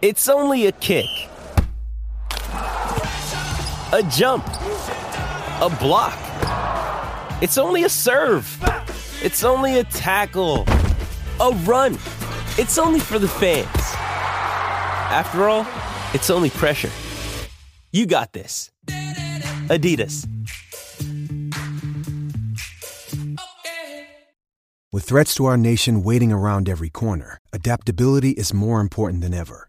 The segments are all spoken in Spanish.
It's only a kick. A jump. A block. It's only a serve. It's only a tackle. A run. It's only for the fans. After all, it's only pressure. You got this. Adidas. With threats to our nation waiting around every corner, adaptability is more important than ever.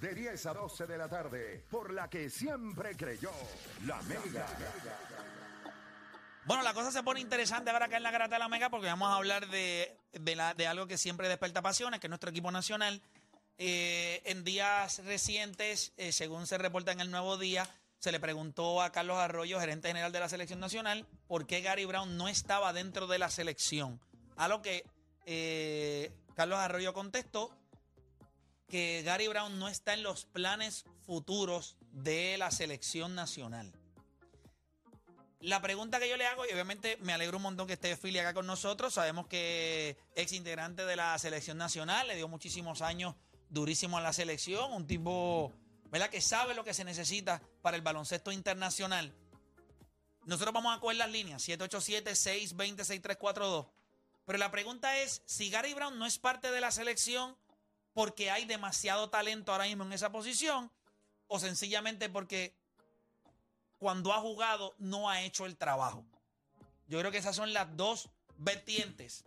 De 10 a 12 de la tarde, por la que siempre creyó la Mega. Bueno, la cosa se pone interesante ahora acá en la Garata de la Mega porque vamos a hablar de, de, la- de algo que siempre despierta pasiones, que es nuestro equipo nacional. Eh, en días recientes, eh, según se reporta en el Nuevo Día, se le preguntó a Carlos Arroyo, gerente general de la selección nacional, por qué Gary Brown no estaba dentro de la selección. A lo que eh, Carlos Arroyo contestó que Gary Brown no está en los planes futuros de la selección nacional. La pregunta que yo le hago, y obviamente me alegro un montón que esté Philly acá con nosotros. Sabemos que ex integrante de la selección nacional, le dio muchísimos años durísimo a la selección. Un tipo, ¿verdad?, que sabe lo que se necesita para el baloncesto internacional. Nosotros vamos a coger las líneas: 787-620-6342. Pero la pregunta es: si Gary Brown no es parte de la selección porque hay demasiado talento ahora mismo en esa posición, o sencillamente porque cuando ha jugado no ha hecho el trabajo. Yo creo que esas son las dos vertientes.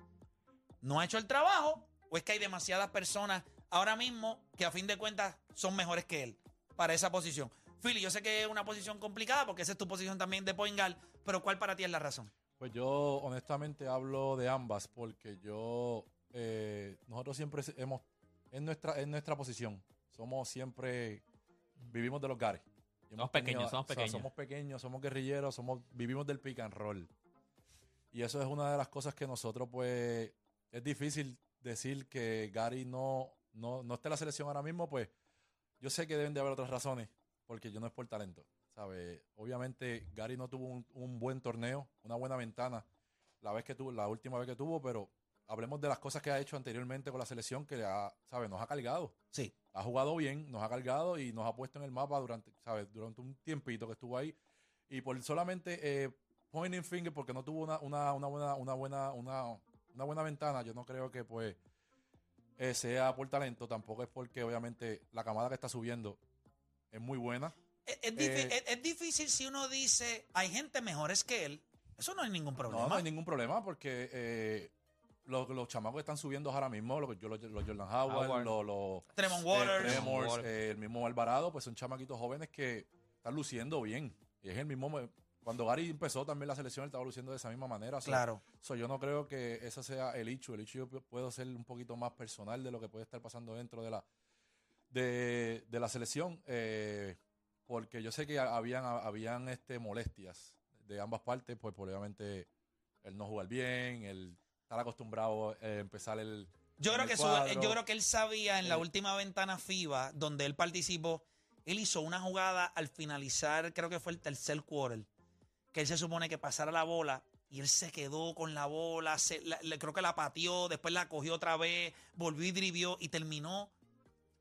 No ha hecho el trabajo o es que hay demasiadas personas ahora mismo que a fin de cuentas son mejores que él para esa posición. Philly, yo sé que es una posición complicada porque esa es tu posición también de point pero ¿cuál para ti es la razón? Pues yo honestamente hablo de ambas porque yo, eh, nosotros siempre hemos, en nuestra, en nuestra posición, somos siempre, vivimos de los gares. Somos pequeños, somos o sea, pequeños. somos pequeños, somos guerrilleros, somos, vivimos del pick and roll. Y eso es una de las cosas que nosotros, pues, es difícil decir que Gary no, no, no esté en la selección ahora mismo, pues, yo sé que deben de haber otras razones, porque yo no es por talento, ¿sabes? Obviamente Gary no tuvo un, un buen torneo, una buena ventana, la vez que tuvo, la última vez que tuvo, pero hablemos de las cosas que ha hecho anteriormente con la selección que ha, ¿sabes? Nos ha cargado. Sí. Ha jugado bien, nos ha cargado y nos ha puesto en el mapa durante, ¿sabes? Durante un tiempito que estuvo ahí. Y por solamente eh, pointing finger, porque no tuvo una, una, una buena, una buena, una, una buena ventana, yo no creo que pues eh, sea por talento, tampoco es porque obviamente la camada que está subiendo es muy buena. Es, es difi- Eh, es- es difícil si uno dice hay gente mejores que él. Eso no hay ningún problema. No, no hay ningún problema porque eh, los, los chamacos que están subiendo ahora mismo, los, los, los Jordan Howard, Howard. los, los Tremont eh, Waters. Tremors, Waters. eh, el mismo Alvarado, pues son chamaquitos jóvenes que están luciendo bien. Y es el mismo. me- Cuando Gary empezó también la selección, él estaba luciendo de esa misma manera. So- Claro. so yo no creo que ese sea el hecho. El hecho yo pu- puedo ser un poquito más personal de lo que puede estar pasando dentro de la de, de la selección. eh, porque yo sé que habían, habían este, molestias de ambas partes, pues por obviamente el no jugar bien, el estar acostumbrado a empezar el. Yo creo el que su- cuadro. yo creo que él sabía en la Eh. última ventana FIBA donde él participó, él hizo una jugada al finalizar, creo que fue el tercer quarter, que él se supone que pasara la bola y él se quedó con la bola, se- la- le- creo que la pateó, después la cogió otra vez, volvió y drivió y terminó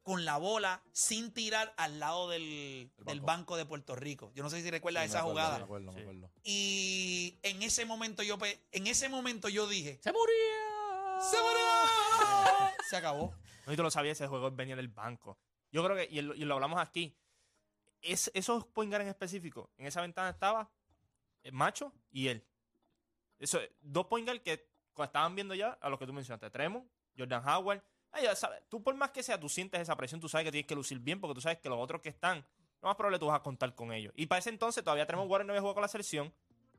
con la bola sin tirar al lado del, El del banco. banco de Puerto Rico. Yo no sé si recuerdas Sí, me esa acuerdo, jugada. Me acuerdo, me Sí. acuerdo. Y en ese momento yo en ese momento yo dije, ¡Se murió! ¡Se murió! Se acabó. No, y tú lo sabías, ese juego venía del banco. Yo creo que, y lo, y lo hablamos aquí, es, esos point guard en específico, en esa ventana estaba el macho y él. Eso, dos point guard que estaban viendo ya a los que tú mencionaste, Tremont, Jordan Howard. Ay, ya sabes, tú por más que sea, tú sientes esa presión, tú sabes que tienes que lucir bien porque tú sabes que los otros que están, lo más probable tú vas a contar con ellos. Y para ese entonces todavía Tremont Waters no había jugado con la selección.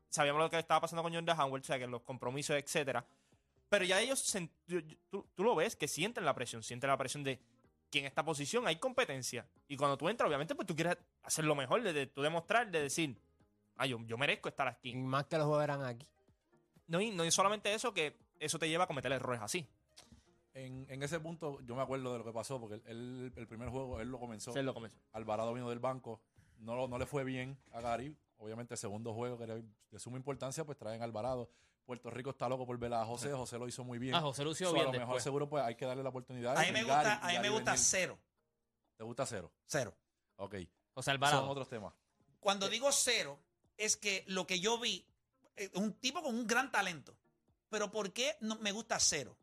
Sabíamos lo que estaba pasando con Jordan Howard, o sea, que los compromisos, etcétera. Pero ya ellos, tú, tú lo ves, que sienten la presión, sienten la presión de que en esta posición hay competencia. Y cuando tú entras, obviamente, pues tú quieres hacer lo mejor, de, de tú demostrar, de decir, ah, yo, yo merezco estar Y aquí. más que los eran aquí. No, y no y solamente eso, que eso te lleva a cometer errores así. En, en ese punto, yo me acuerdo de lo que pasó, porque él, el primer juego, él lo comenzó. Él lo comenzó. Alvarado vino del banco. No, lo- no le fue bien a Gary. Obviamente, el segundo juego, que era de suma importancia, pues traen a Alvarado. Puerto Rico está loco por ver a José. José lo hizo muy bien. Ah, José lució So, bien A lo mejor después. seguro pues hay que darle la oportunidad. A mí me gusta, Gary- a mí me gusta venir. cero. ¿Te gusta cero? Cero. Ok. José Son Alvarado. otros temas. Cuando digo cero, es que lo que yo vi, eh, un tipo con un gran talento. Pero ¿por qué no me gusta cero?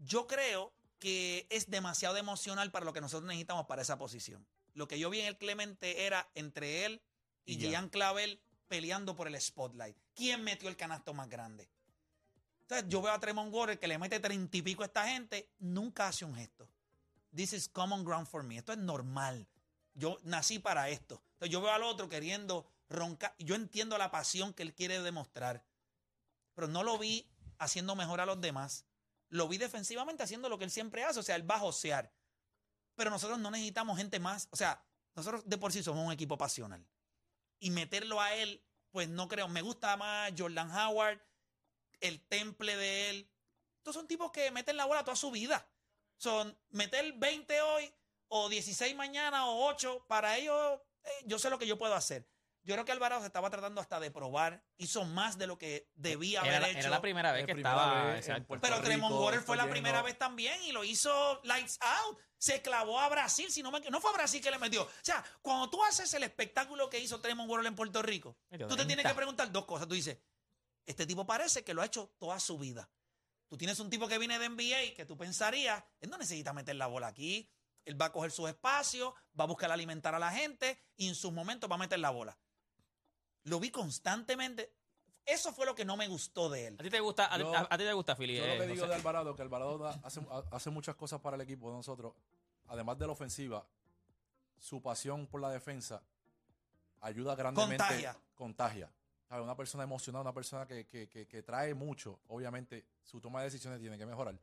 Yo creo que es demasiado emocional para lo que nosotros necesitamos para esa posición. Lo que yo vi en el Clemente era entre él y, Y. Gian Clavel peleando por el spotlight. ¿Quién metió el canasto más grande? Entonces, yo veo a Tremont Waters que le mete treinta y pico a esta gente, nunca hace un gesto. This is common ground for me. Esto es normal. Yo nací para esto. Entonces, yo veo al otro queriendo roncar. Yo entiendo la pasión que él quiere demostrar, pero no lo vi haciendo mejor a los demás. Lo vi defensivamente haciendo lo que él siempre hace. O sea, él va a josear. Pero nosotros no necesitamos gente más. O sea, nosotros de por sí somos un equipo pasional. Y meterlo a él, pues no creo. Me gusta más Jordan Howard, el temple de él. Estos son tipos que meten la bola toda su vida. Son meter 20 hoy o 16 mañana o 8. Para ellos, eh, yo sé lo que yo puedo hacer. Yo creo que Alvarado se estaba tratando hasta de probar. Hizo más de lo que debía Era, haber hecho. era la primera vez que primera estaba. vez en. Puerto Pero Rico, Tremont Waters fue la primera vez también y lo hizo lights out. Se clavó a Brasil, si no me no fue a Brasil que le metió. O sea, cuando tú haces el espectáculo que hizo Tremont Waters en Puerto Rico, tú te tienes 30. que preguntar dos cosas. Tú dices, este tipo parece que lo ha hecho toda su vida. Tú tienes un tipo que viene de NBA que tú pensarías, él no necesita meter la bola aquí. Él va a coger su espacio, va a buscar alimentar a la gente y en sus momentos va a meter la bola. Lo vi constantemente. Eso fue lo que no me gustó de él. ¿A ti te gusta, a, Yo- a- a ti te gusta, Philly? Yo lo eh, que digo de Alvarado, que Alvarado da- hace, ha- hace muchas cosas para el equipo de nosotros. Además de la ofensiva, su pasión por la defensa ayuda grandemente. Contagia. Contagia. ¿Sabe? Una persona emocionada, una persona que, que- que- que trae mucho. Obviamente, su toma de decisiones tiene que mejorar.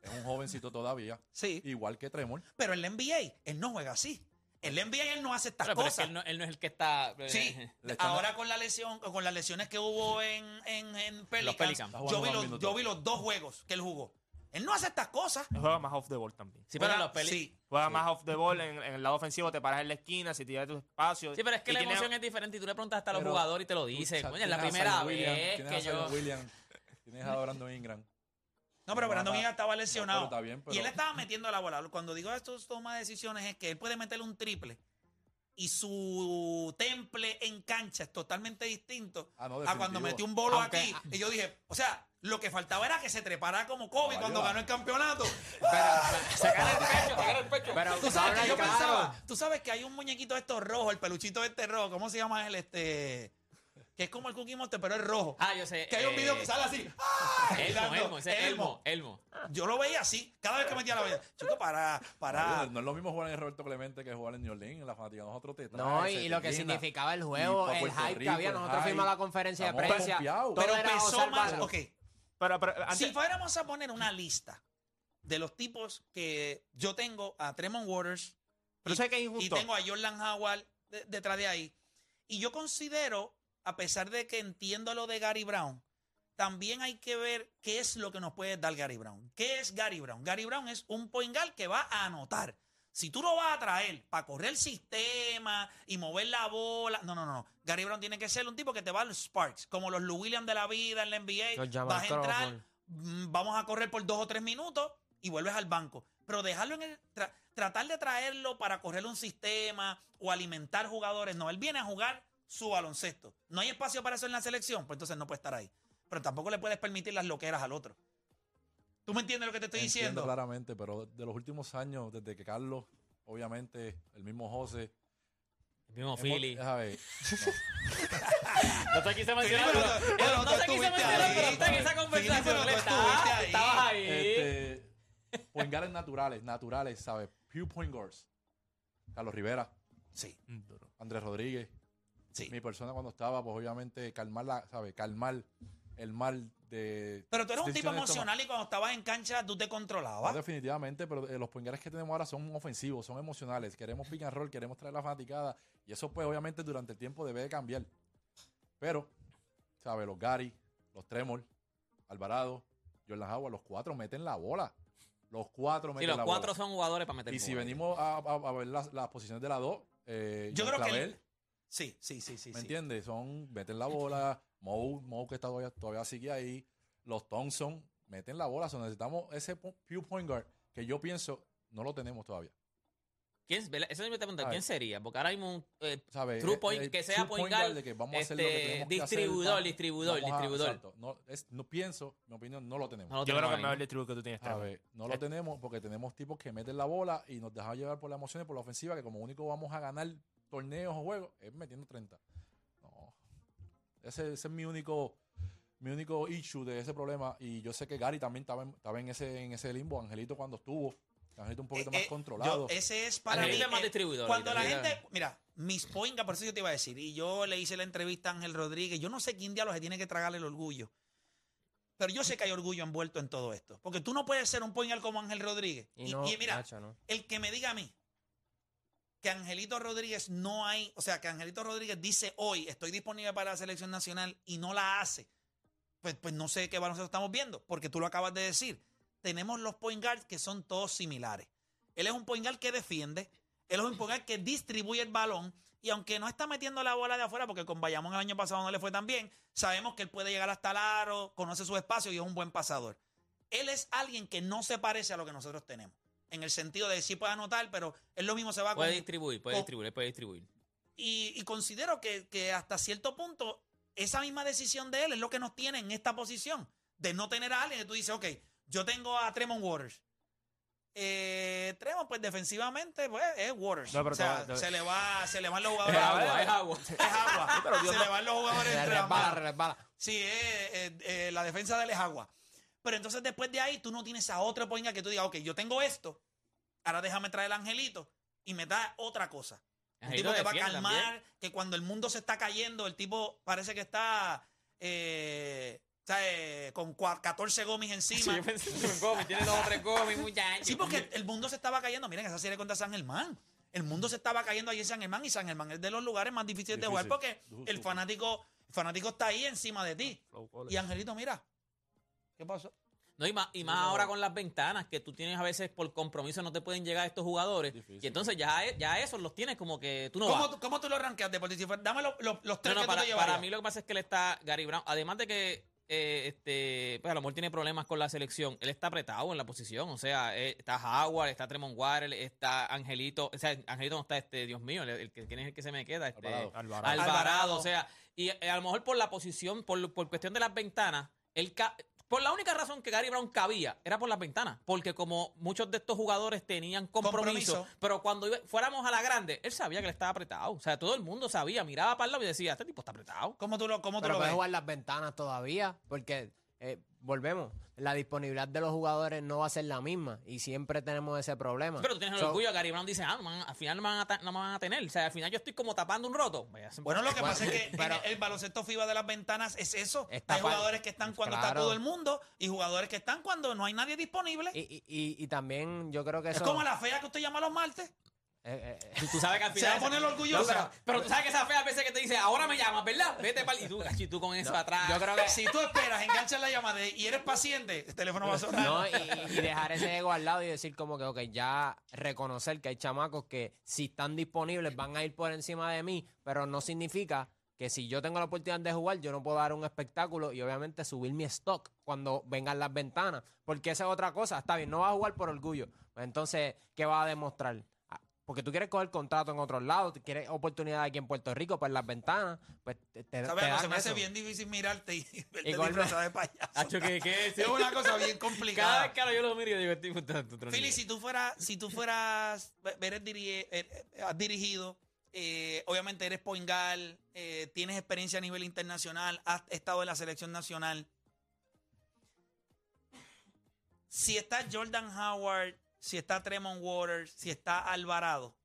Es un jovencito todavía, Sí, igual que Tremor. pero en la NBA él no juega así. En la NBA él no hace estas Pero, pero es que cosas. él no, él no es el que está. eh, Sí, Le están- ahora con la lesión, con las lesiones que hubo en, en, en Pelicans, Pelicans. Está yo, jugando vi más los, minutos. yo vi los dos juegos que él jugó. Él no hace estas cosas. Él juega más off the ball también. Sí, pero Juega- los peli- sí. Juega más off the ball en, en el lado ofensivo, te paras en la esquina, si tienes tu espacio. Sí, pero es que Y la tiene- emoción es diferente y tú le preguntas hasta a los Pero- jugadores y te lo dicen. Coño, es la primera vez que yo. Williams, tienes a Brandon Ingram. No, pero Brandon Ingram estaba no, lesionado. pero está bien, pero- Y él estaba metiendo la bola. Cuando digo esto, toma decisiones, es que él puede meterle un triple y su temple en cancha es totalmente distinto Ah, no, a cuando metió un bolo Aunque- aquí. Y yo dije, o sea, lo que faltaba era que se trepara como Kobe cuando ganó el campeonato. Sacar el pecho, sacar el pecho. Pero Tú sabes que yo pensaba, tú sabes que hay un muñequito de estos rojos, el peluchito este rojo, ¿cómo se llama él? Este, que es como el Cookie Monster, pero es rojo. Ah, yo sé. que hay un eh, video que sale así. ¡ah! Elmo, Elmo, ese Elmo, Elmo. Yo lo veía así, cada vez que metía la vida. Chico, para, para. No, no es lo mismo jugar en Roberto Clemente que jugar en New Orleans, en la fanática. Nosotros te trae, No, y, y lo que llena. significaba el Y juego, el Puerto hype que había. Nosotros fuimos a la conferencia de prensa. Pero pesó más. Ok, Pero, pero antes- si fuéramos a poner una lista de los tipos que yo tengo a Tremont Waters pero y, sé que es y injusto. tengo a Jordan Howard de- detrás de ahí, y yo considero, a pesar de que entiendo lo de Gary Brown, también hay que ver qué es lo que nos puede dar Gary Brown. ¿Qué es Gary Brown? Gary Brown es un point guard que va a anotar. Si tú lo vas a traer para correr el sistema y mover la bola, no, no, no. Gary Brown tiene que ser un tipo que te va a los sparks, como los Lou Williams de la vida en la NBA. Vas a entrar, mm, vamos a correr por dos o tres minutos y vuelves al banco. Pero dejarlo en el. tra- tratar de traerlo para correr un sistema o alimentar jugadores. No, él viene a jugar su baloncesto. No hay espacio para eso en la selección, pues entonces no puede estar ahí. Pero tampoco le puedes permitir las loqueras al otro. ¿Tú me entiendes lo que te estoy Entiendo diciendo? claramente, pero de los últimos años, desde que Carlos, obviamente, el mismo José. El mismo hemos- Philly. ver, No te quise mencionar, pero- pero, pero no tú te quise estuviste mencionar, ahí. pero está en esa Philly, conversación. pero tú Él estaba- estuviste ahí. Estabas ahí. este, point guards naturales, naturales, ¿sabes? Pure point guards. Carlos Rivera, Sí. Andrés Rodríguez. Sí. Mi persona cuando estaba, pues obviamente calmar la, ¿sabes? Calmar el mal de. Pero tú eres un tipo emocional y cuando estabas en cancha tú te No, controlabas. definitivamente, pero eh, los point guards que tenemos ahora son ofensivos, son emocionales. Queremos pick and roll, queremos traer la fanaticada. Y eso, pues, obviamente, durante el tiempo debe de cambiar. Pero, ¿sabes? Los Gary, los Tremor, Alvarado, Jordan Howard, los cuatro meten la bola. Los cuatro Sí, meten los la cuatro bola. son jugadores para meter Y si venimos a, a- a ver las, las posiciones de la dos, eh, Yo creo que el- Sí, sí, sí, sí. ¿me sí. entiendes? Son, meten la bola. Moe, Moe que está todavía, todavía sigue ahí. Los Thompson meten la bola. So, necesitamos ese pure point guard que yo pienso no lo tenemos todavía. ¿Quién. Eso me pregunta, Ay. ¿quién sería? Porque ahora mismo un eh. True Eh, point, eh, que sea true point guard guard, de que vamos a hacer lo que este, tenemos que hacer, distribuidor, vamos- distribuidor, a- distribuidor. exacto. No, es- no pienso, mi opinión, no lo tenemos. no lo Yo tenemos creo que es mejor distribuidor que tú tienes. Trevor. ¿Sabes? No lo tenemos porque tenemos tipos que meten la bola y nos dejan llevar por la emoción y por la ofensiva, que como único vamos a ganar torneos o juegos es metiendo 30. No. Ese, ese es mi único mi único issue de ese problema. Y yo sé que Gary también estaba en, estaba en ese, en ese limbo. Angelito cuando estuvo, Angelito un poquito Eh, más eh, controlado. yo- ese es para Angelito mí, es más eh, distribuidor Cuando la gente, mira, mis point guard, por eso yo te iba a decir, y yo le hice la entrevista a Ángel Rodríguez, yo no sé quién diablos se tiene que tragar el orgullo. Pero yo sé que hay orgullo envuelto en todo esto. Porque tú no puedes ser un point guard como Ángel Rodríguez. Y Y, no, y mira, Nacho, no. el que me diga a mí que Angelito Rodríguez no hay, o sea, que Angelito Rodríguez dice hoy, estoy disponible para la selección nacional y no la hace, pues, pues no sé qué baloncesto estamos viendo, porque tú lo acabas de decir. Tenemos los point guards que son todos similares. Él es un point guard que defiende, él es un point guard que distribuye el balón y aunque no está metiendo la bola de afuera, porque con Bayamón el año pasado no le fue tan bien, sabemos que él puede llegar hasta el aro, conoce su espacio y es un buen pasador. Él es alguien que no se parece a lo que nosotros tenemos. En el sentido de sí puede anotar, pero él lo mismo se va Puede con, distribuir, puede con- distribuir, puede distribuir. y, y considero que, que hasta cierto punto esa misma decisión de él es lo que nos tiene en esta posición. De no tener a alguien que tú dices, ok, yo tengo a Tremont Waters. Eh, Tremont, pues defensivamente, pues es Waters. No, pero o sea, se, le va, se le van los Es jugadores. agua, es agua. Es agua. se le van los jugadores Se entre resbala. Sí, eh, eh, eh, la defensa de él es agua. Pero entonces después de ahí tú no tienes a otro point guard que tú digas, ok, yo tengo esto, ahora déjame traer el angelito y me da otra cosa. Un Angelito tipo que va a calmar, también. que cuando el mundo se está cayendo, el tipo parece que está eh, eh, con cua- 14 gomis Sí, encima. yo pensé en un gomi, tiene dos o tres gomis, muchachos. Sí, porque el mundo se estaba cayendo. Miren, esa serie contra San Germán. El mundo se estaba cayendo allí en San Germán y San Germán es de los lugares más difíciles de jugar porque el fanático, el fanático está ahí encima de ti. Y Angelito, mira. ¿Qué pasó? No, y más, y más ahora con las ventanas, que tú tienes a veces por compromiso no te pueden llegar estos jugadores. Difícil. Y entonces ya, ya esos los tienes como que tú no ¿Cómo, vas. tú, cómo tú lo fuera- Dame los, los, los No, tres no, que para, tú te para mí lo que pasa es que él está, Gary Brown, además de que eh, este, pues a lo mejor tiene problemas con la selección, él está apretado en la posición, o sea, eh, está Howard, está Tremont Water, está Angelito, o sea, Angelito no está, este, Dios mío, el, que quién es el que se me queda, este, Alvarado. Alvarado. Alvarado, Alvarado. o sea, y eh, a lo mejor por la posición, por, por cuestión de las ventanas, él por la única razón que Gary Brown cabía era por las ventanas, porque como muchos de estos jugadores tenían compromiso, Compromiso. pero cuando iba- fuéramos a la grande, él sabía que le estaba apretado, o sea, todo el mundo sabía, miraba para el lado y decía, este tipo está apretado. ¿Cómo tú lo, cómo tú Pero lo puedes ves? jugar las ventanas todavía, porque eh, volvemos, la disponibilidad de los jugadores no va a ser la misma y siempre tenemos ese problema. Pero tú tienes el So, orgullo, Gary Brown dice, ah, man, al final no me, van a no me van a tener, o sea, al final yo estoy como tapando un roto. Bueno, lo que Bueno, pasa es que pero- el, el baloncesto FIBA de las ventanas es eso. Está hay jugadores que están cuando está todo el mundo y jugadores que están cuando no hay nadie disponible. y, y, y- y también yo creo que es eso... como la fea que usted llama los martes. Eh, eh, Tú, tú sabes que al Se va a poner orgullosa. No, pero, pero tú sabes que esa fea veces que te dice, ahora me llamas, ¿verdad? Vete para Y tú, y tú con eso atrás. yo creo que... Si tú esperas, enganchas la llamada y eres paciente, el teléfono va a sonar. No, y, y dejar ese ego al lado y decir como que, ok, ya reconocer que hay chamacos que si están disponibles van a ir por encima de mí, pero no significa que si yo tengo la oportunidad de jugar, yo no puedo dar un espectáculo y obviamente subir mi stock cuando vengan las ventanas, porque esa es otra cosa, está bien, no va a jugar por orgullo, entonces, ¿qué va a demostrar? Porque tú quieres coger contrato en otros lados, quieres oportunidad aquí en Puerto Rico, pues las ventanas, pues te, te, ¿Sabes? te algo? Se dan me hace eso. bien difícil mirarte y verte Y con- disfrazada de payaso. Que, que, Es una cosa bien Cada complicada. vez que ahora yo lo miro digo, otro Philly, nivel. si tú fueras, si tú fueras, eres diri- eh, eh, has dirigido, eh, obviamente eres eh, tienes experiencia a nivel internacional, has estado en la selección nacional. Si está Jordan Howard, si está Tremont Waters, si está Alvarado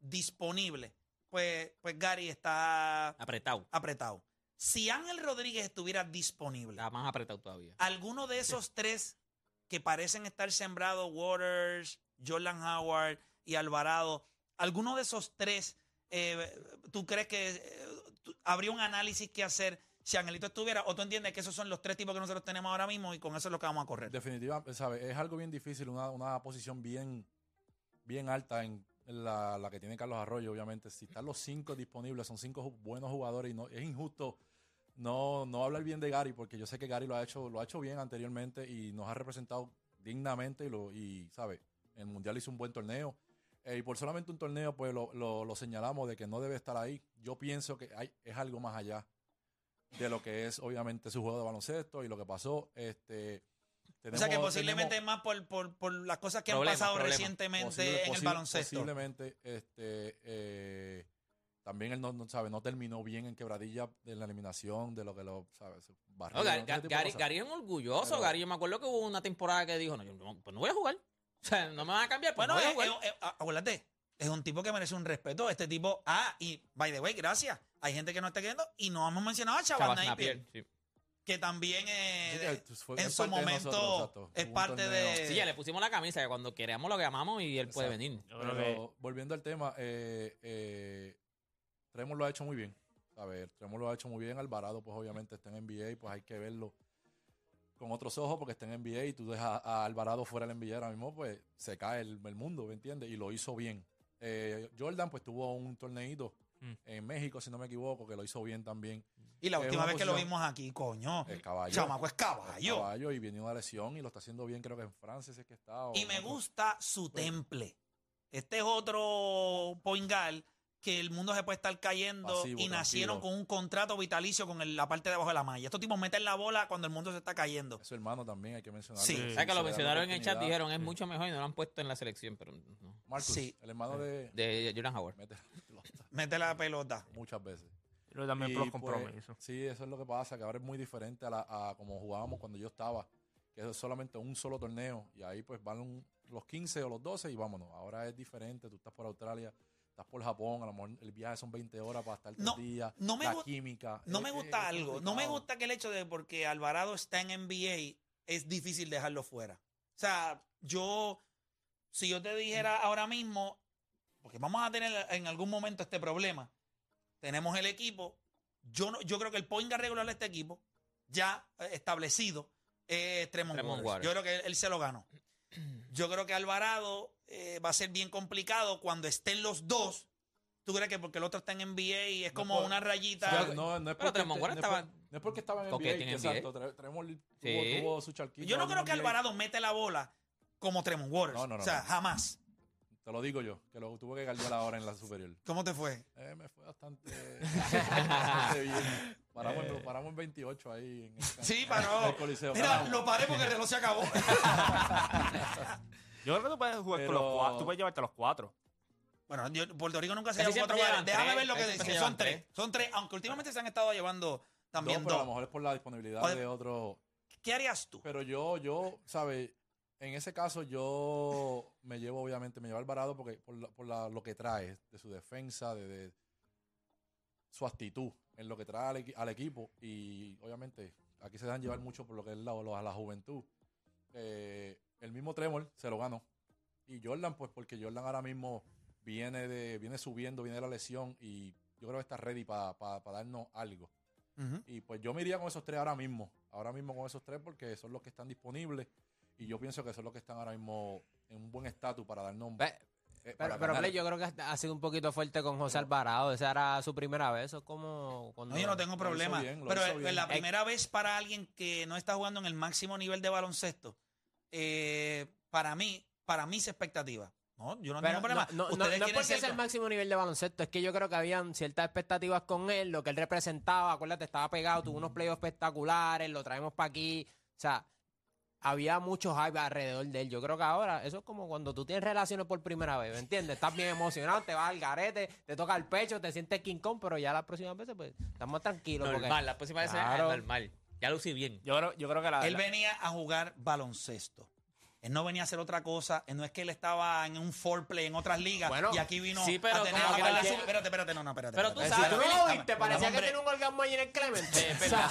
disponible, pues, pues Gary está Apretado. apretado. Si Ángel Rodríguez estuviera disponible, Está más apretado todavía. alguno de esos tres que parecen estar sembrados, Waters, Jordan Howard y Alvarado, alguno de esos tres, eh, ¿tú crees que eh, habría un análisis que hacer si Angelito estuviera? ¿O tú entiendes que esos son los tres tipos que nosotros tenemos ahora mismo y con eso es lo que vamos a correr? Definitivamente, ¿sabes? Es algo bien difícil, una, una posición bien, bien alta en la, la que tiene Carlos Arroyo, obviamente. Si están los cinco disponibles, son cinco buenos jugadores y no es injusto no, no hablar bien de Gary, porque yo sé que Gary lo ha hecho, lo ha hecho bien anteriormente y nos ha representado dignamente y, lo, y ¿sabe? En el Mundial hizo un buen torneo. Eh, y por solamente un torneo, pues lo, lo- lo señalamos de que no debe estar ahí. Yo pienso que hay, es algo más allá de lo que es, obviamente, su juego de baloncesto y lo que pasó. Este, o sea que posiblemente tenemos- más por, por, por las cosas que han pasado recientemente Posible- en el baloncesto. Posiblemente, este, eh, también él no, no, sabe, no terminó bien en quebradilla de la eliminación, de lo que lo, ¿sabes? Barrido, No, Gary, Gary, es orgulloso. Pero- Gary, yo me acuerdo que hubo una temporada que dijo, no, yo no, pues no voy a jugar. O sea, no me van a cambiar, pues Bueno, no voy a eh, jugar. eh, eh, acuérdate, es un tipo que merece un respeto. Este tipo, ah, y by the way, gracias. Hay gente que no está queriendo y no hemos mencionado a Chavas Napier, Napier, sí. que también eh, Sí, que fue- en es su momento nosotros, es parte de... Sí, ya le pusimos la camisa que cuando queramos lo que amamos y él puede venir. Pero que volviendo al tema, eh, eh, Tremor lo ha hecho muy bien. A ver, Tremor lo ha hecho muy bien. Alvarado, pues obviamente está en NBA, pues hay que verlo con otros ojos porque está en NBA y tú dejas a Alvarado fuera del NBA ahora mismo, pues se cae el, el mundo, ¿me entiendes? Y lo hizo bien. Eh, Jordan, pues tuvo un torneito Mm. en México, si no me equivoco, que lo hizo bien también. Y la última vez que lo vimos aquí, coño, El caballo. chamaco es el caballo. caballo y viene una lesión y lo está haciendo bien, creo que en Francia si es que está. Y me gusta su temple. Este es otro poingal que el mundo se puede estar cayendo Pasivo, y nacieron tranquilo. con un contrato vitalicio con el- la parte de abajo de la malla. Estos tipos meten la bola cuando el mundo se está cayendo. Su hermano también, hay que mencionarlo. Sí. ¿Sabes que lo mencionaron en el chat? Dijeron, es mucho mejor y no lo han puesto en la selección, pero no. Marcus, Sí. el hermano de, De Jordan Howard. mete la pelota Mete la pelota. muchas veces. yo también Y, por los pues, compromisos. sí, eso es lo que pasa, que ahora es muy diferente a, la, a como jugábamos cuando yo estaba, que es solamente un solo torneo y ahí pues van un- los 15 o los 12 y vámonos. Ahora es diferente, tú estás por Australia, estás por Japón, a lo mejor el viaje son 20 horas para estar todo No, el día, no me la química. No es- me gusta es algo. No me gusta que el hecho de porque Alvarado está en NBA es difícil dejarlo fuera. O sea, yo, si yo te dijera ahora mismo, porque vamos a tener en algún momento este problema, tenemos el equipo, yo, no, yo creo que el point regular de este equipo, ya eh, establecido, es Tremont Tremont Waters. Waters. Yo creo que él, él se lo ganó. Yo creo que Alvarado eh, va a ser bien complicado cuando estén los dos. ¿Tú crees que porque el otro está en NBA y es No como una O rayita? sea, no, no es Pero porque, Tremont te- Waters no es por- estaba- no es porque estaba en Porque NBA, tiene exacto, NBA. Tre- Tremont tuvo, Sí. tuvo su charquito. Yo no creo que NBA. Alvarado mete la bola como Tremont Waters. No, no, no, o sea, no. jamás. Te lo digo yo, que lo tuve que guardar ahora en la superior. ¿Cómo te fue? Eh, me fue bastante, bastante bien. Paramos, en- paramos en 28 ahí en el, Sí, en paró. el Coliseo. Mira, lo paré porque el reloj se acabó. Yo creo que tú puedes jugar con los cuatro. Tú puedes llevarte los cuatro. bueno, yo- Puerto Rico nunca se lleva cuatro bares. Déjame ver lo que casi dice. siempre Son tres. tres. Son tres, aunque últimamente se han estado llevando también Dos, pero a lo mejor es por la disponibilidad Oye. de otro. ¿Qué harías tú? Pero yo, yo, ¿sabes? En ese caso yo me llevo, obviamente, me llevo Alvarado porque por, la- por la- lo que trae, de su defensa, de, de su actitud, en lo que trae al, equi- al equipo. Y obviamente aquí se dejan llevar mucho por lo que es la, lo- la juventud. Eh, el mismo Tremor se lo ganó. Y Jordan, pues porque Jordan ahora mismo viene de viene subiendo, viene de la lesión y yo creo que está ready para darnos algo. Y pues yo me iría con esos tres ahora mismo. Ahora mismo con esos tres porque son los que están disponibles. Y yo pienso que son los que están ahora mismo en un buen estatus para darnos. Ve, eh, Pero, para yo creo que ha sido un poquito fuerte con José Alvarado. Esa era su primera vez. Eso es como cuando. No, yo no tengo problema. bien, pero la Eh, primera vez para alguien que no está jugando en el máximo nivel de baloncesto, eh, para mí, para mis expectativas. No, yo no tengo problema. no, no, no, Ustedes no es porque es el máximo nivel de baloncesto, es que yo creo que habían ciertas expectativas con él, lo que él representaba, acuérdate, estaba pegado, tuvo unos playoffs espectaculares, lo traemos para aquí, o sea, había mucho hype alrededor de él. Yo creo que ahora, eso es como cuando tú tienes relaciones por primera vez, ¿me entiendes? Estás bien emocionado, te vas al garete, te toca el pecho, te sientes King Kong, pero ya las próximas veces, pues, estamos tranquilos. porque- Normal, la próxima vez es Claro. normal. Ya lucí bien. Yo creo, yo creo que la. Él la- venía a jugar baloncesto. Él no venía a hacer otra cosa. él no es que él estaba en un foreplay en otras ligas Bueno, y aquí vino sí, pero a tener como a que darle cualquier- su- Espérate, espérate, no, no, espérate. Pero tú sabes, viste, parecía que tiene un orgasmo allí en el O verdad.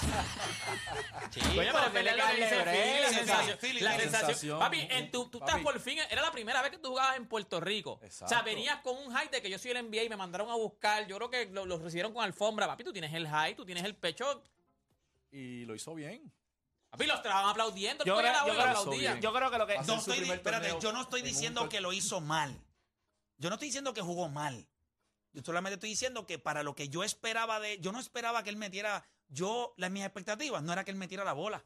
chico, Coño, pero es lo que dice la o sensación. La la. Papi, en tu, tú estás Papi. por fin. Era la primera vez que tú jugabas en Puerto Rico. O Exacto. sea, venías con un high de que yo soy el NBA y me mandaron a buscar. Yo creo que lo, lo recibieron con alfombra. Papi, tú tienes el high, tú tienes el pecho. Y lo hizo bien. Papi, los estaban aplaudiendo. Yo creo, la yo, lo creo, aplaudían. yo creo que lo que. No estoy, espérate, yo no estoy un diciendo que lo hizo mal. Yo no estoy diciendo que jugó mal. Yo solamente estoy diciendo que para lo que yo esperaba de. Yo no esperaba que él metiera. Yo, las mis expectativas no era que él metiera la bola.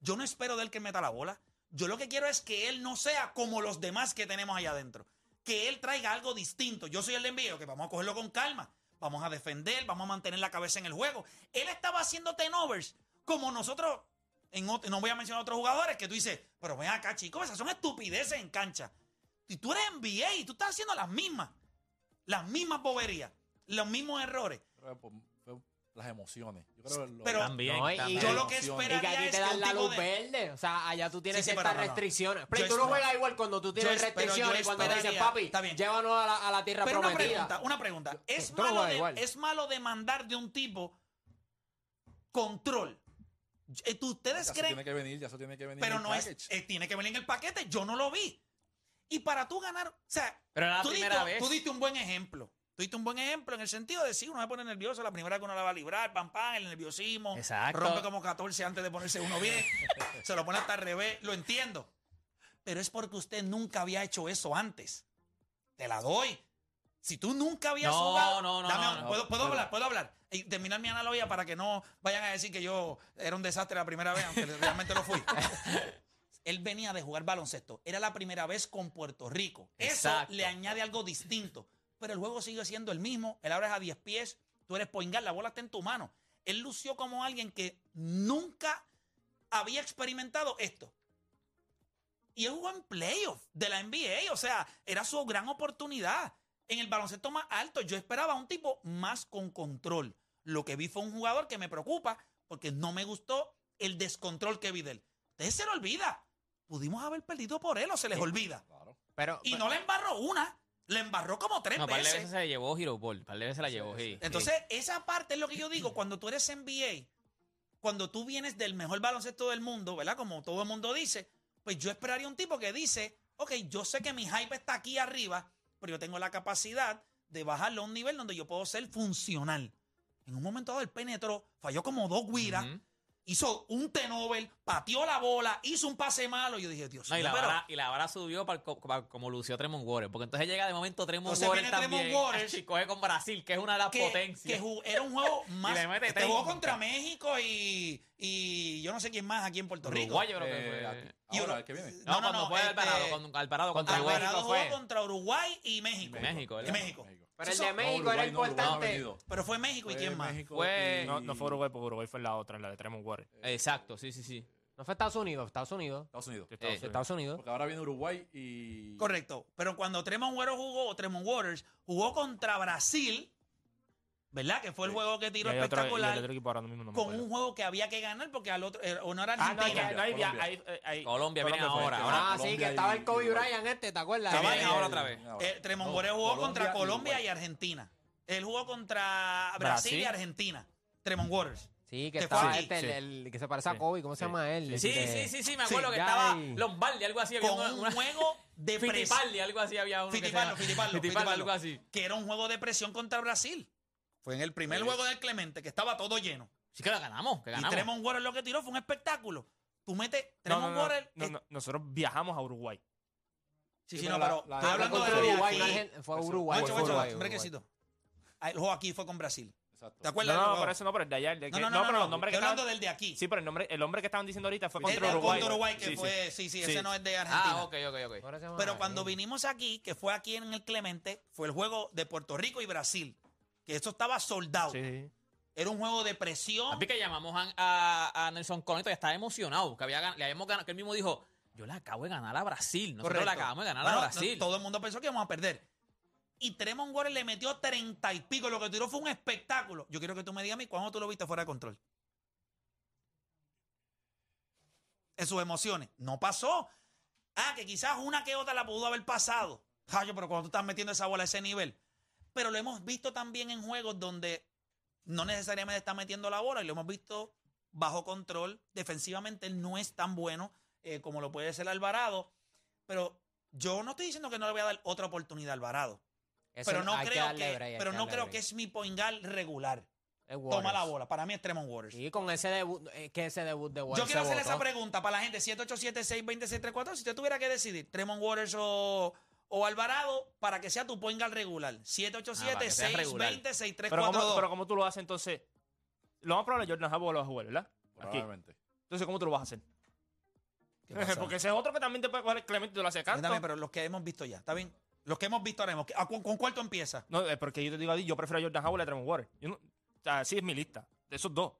Yo no espero de él que meta la bola. Yo lo que quiero es que él no sea como los demás que tenemos allá adentro. Que él traiga algo distinto. Yo soy el de envío, que vamos a cogerlo con calma. Vamos a defender, vamos a mantener la cabeza en el juego. Él estaba haciendo tenovers como nosotros. En no voy a mencionar otros jugadores que tú dices, pero ven acá, chicos, esas son estupideces en cancha. Y tú eres NBA y tú estás haciendo las mismas. Las mismas boberías. Los mismos errores. Pero, las emociones. Yo creo que lo- Pero- También. No, y- también. Yo lo que emociones. Y que esperaría aquí es te que dan la luz de... verde. O sea, allá tú tienes Sí, sí, ciertas pero no, no. restricciones. Yo tú no juegas igual cuando tú tienes yo restricciones y cuando te dicen, esperaría- papi, está bien. llévanos a la, a la tierra Pero una prometida. pregunta, una pregunta. ¿Es malo, de. ¿Es malo demandar de un tipo control? Eh, ¿tú- Ya ¿Ustedes eso creen? tiene que venir, ya eso tiene que venir. Pero en el no es, package. eh, tiene que venir en el paquete. Yo no lo vi. Y para tú ganar, o sea, Pero era la tú, primera diste, vez. tú diste un buen ejemplo. Tú diste un buen ejemplo en el sentido de si uno se pone nervioso la primera vez que uno la va a librar, pam, pam, el nerviosismo. Exacto. Rompe como 14 antes de ponerse uno bien. se lo pone hasta al revés. Lo entiendo. Pero es porque usted nunca había hecho eso antes. Te la doy. Si tú nunca habías No, jugado. no, no, dame- no, no. ¿Puedo, hablar? ¿Puedo hablar? Y terminar mi analogía para que no vayan a decir que yo era un desastre la primera vez, aunque realmente lo fui. Él venía de jugar baloncesto. Era la primera vez con Puerto Rico. Eso le añade algo distinto. Pero el juego sigue siendo el mismo. Él ahora es a 10 pies. Tú eres poingar, la bola está en tu mano. Él lució como alguien que nunca había experimentado esto. Y él jugó en playoff de la NBA. O sea, era su gran oportunidad. En el baloncesto más alto, yo esperaba un tipo más con control. Lo que vi fue un jugador que me preocupa porque no me gustó el descontrol que vi de él. Ustedes se lo olvida. Pudimos haber perdido por él o se les olvida. Claro. Pero, Y no le embarró una, le embarró como tres No, par de veces. veces se le llevó Hero Ball. Par de veces se la llevó, sí. Entonces, esa parte es lo que yo digo. Cuando tú eres NBA, cuando tú vienes del mejor baloncesto del mundo, ¿verdad? Como todo el mundo dice, pues yo esperaría un tipo que dice, ok, yo sé que mi hype está aquí arriba, pero yo tengo la capacidad de bajarlo a un nivel donde yo puedo ser funcional. En un momento dado, él penetró, falló como dos guiras. Hizo un tenovel, pateó la bola, hizo un pase malo. Yo dije, Dios No, y, mío, la pero- vara, y la vara subió para, co- para como lució Tremont Waters. Porque entonces llega de momento Tremont Entonces Waters viene Tremont. Waters. y coge con Brasil, que es una de las que, potencias. que era un juego más. le mete este 30. jugó contra México y, y yo no sé quién más aquí en Puerto Rico. Uruguay, yo creo que Eh, fue. aquí- Y ahora, Uru- el que viene. No, cuando fue este, Alvarado, con Alvarado contra Contra Uruguay. Alvarado jugó fue. contra Uruguay y México. México, Y. México. Pero el de México era importante. Pero fue México y quién más. México Fue- y- No, no fue Uruguay, porque Uruguay fue la otra, la de Tremont Waters. Exacto, sí, sí, sí. No fue Estados Unidos, Estados Unidos. Estados Unidos. Estados Eh, Unidos. Estados Unidos. Porque ahora viene Uruguay y. Correcto. Pero cuando Tremont Waters jugó, o Tremont Waters jugó contra Brasil, ¿verdad? Que fue el Sí. juego que tiró hay y espectacular. otro mismo no con acuerdo. un juego que había que ganar porque al otro, eh, o no era Ah, no, Argentina. ya, no, Colombia. ahí, eh, Colombia viene ahora, este. ahora. Ah, sí, que estaba y- el Kobe. Bryant este, ¿te acuerdas? Estaba ahora otra vez. Eh, Tremont No, Waters jugó Colombia contra Colombia y Argentina. Él jugó contra Brasil, Brasil. y Argentina. Tremont Waters. Sí, que estaba este, el, Sí. el que se parece a Sí. Kobe, ¿cómo se Sí. llama él? Sí, Este, sí, sí, sí, me acuerdo Sí, que estaba. Lombardi, algo así. Había Con una, un juego de presión. Algo así había uno. Fittipaldi. algo así. Que era un juego de presión contra Brasil. Fue en el primer Sí. juego del Clemente, que estaba todo lleno. Sí que la ganamos, que Y ganamos. Tremont Waters lo que tiró fue un espectáculo. Tú metes No, Tremont no, no, no, no, nosotros viajamos a Uruguay. Sí, Sí, no, la- pero la- estoy la- hablando la- de Uruguay, aquí. no fue Uruguay. Uruguay. brequecito. Ah, El juego aquí fue con Brasil. Exacto. ¿Te No, acuerdas? no, juego? por eso no, pero el de allá. el de No, que- no, no, no, pero no. los nombres que Estoy hablando estaban- del de aquí. Sí, pero el nombre, el nombre que estaban diciendo ahorita fue contra eh, Uruguay. Contra Uruguay, que Sí, sí. fue, sí, sí, Sí. ese no es de Argentina. Ah, ok, ok, ok. Pero cuando vinimos aquí, que fue aquí en el Clemente, fue el juego de Puerto Rico y Brasil. Que esto estaba soldado. Sí. Era un juego de presión. Papi, que llamamos a, a, a Nelson Conito y estaba emocionado. Que había, le habíamos ganado, que él mismo dijo, yo le acabo de ganar a Brasil. Nosotros Correcto. le acabamos de ganar Bueno, a Brasil. no, todo el mundo pensó que íbamos a perder. Y Tremont Waters le metió treinta y pico. Lo que tiró fue un espectáculo. Yo quiero que tú me digas a mí cuándo tú lo viste fuera de control. En sus emociones. No pasó. Ah, que quizás una que otra la pudo haber pasado. Jayo, pero cuando tú estás metiendo esa bola a ese nivel. Pero lo hemos visto también en juegos donde no necesariamente está metiendo la bola y lo hemos visto bajo control. Defensivamente no es tan bueno eh, como lo puede ser Alvarado. Pero yo no estoy diciendo que no le voy a dar otra oportunidad a Alvarado. Eso pero no creo que, break, pero no creo break. que es mi poingal regular. Toma la bola. Para mí es Tremont Waters. Y con ese debut, eh, que ese debut de Yo Waters quiero se hacer esa pregunta para la gente. 787-620-634. Si usted tuviera que decidir, Tremont Waters o, o Alvarado, para que sea tu point guard regular. Ah, para que sea regular. 787-620-6342. Pero ¿cómo, pero ¿cómo tú lo haces entonces? Lo más probable es Jordan Howard lo va a jugar, ¿verdad? Aquí. Probablemente. Entonces, ¿cómo tú lo vas a hacer? ¿Qué pasa? Porque ese es otro que también te puede coger el Clemente y tú lo haces Está canto. bien, pero los que hemos visto ya, ¿está bien? Los que hemos visto ahora mismo. ¿A cu- ¿Con cuál tú empiezas? No, es porque yo te digo a ti, yo prefiero a Jordan Howard y a Tremont Water. Yo no- o sea, así es mi lista. De esos dos.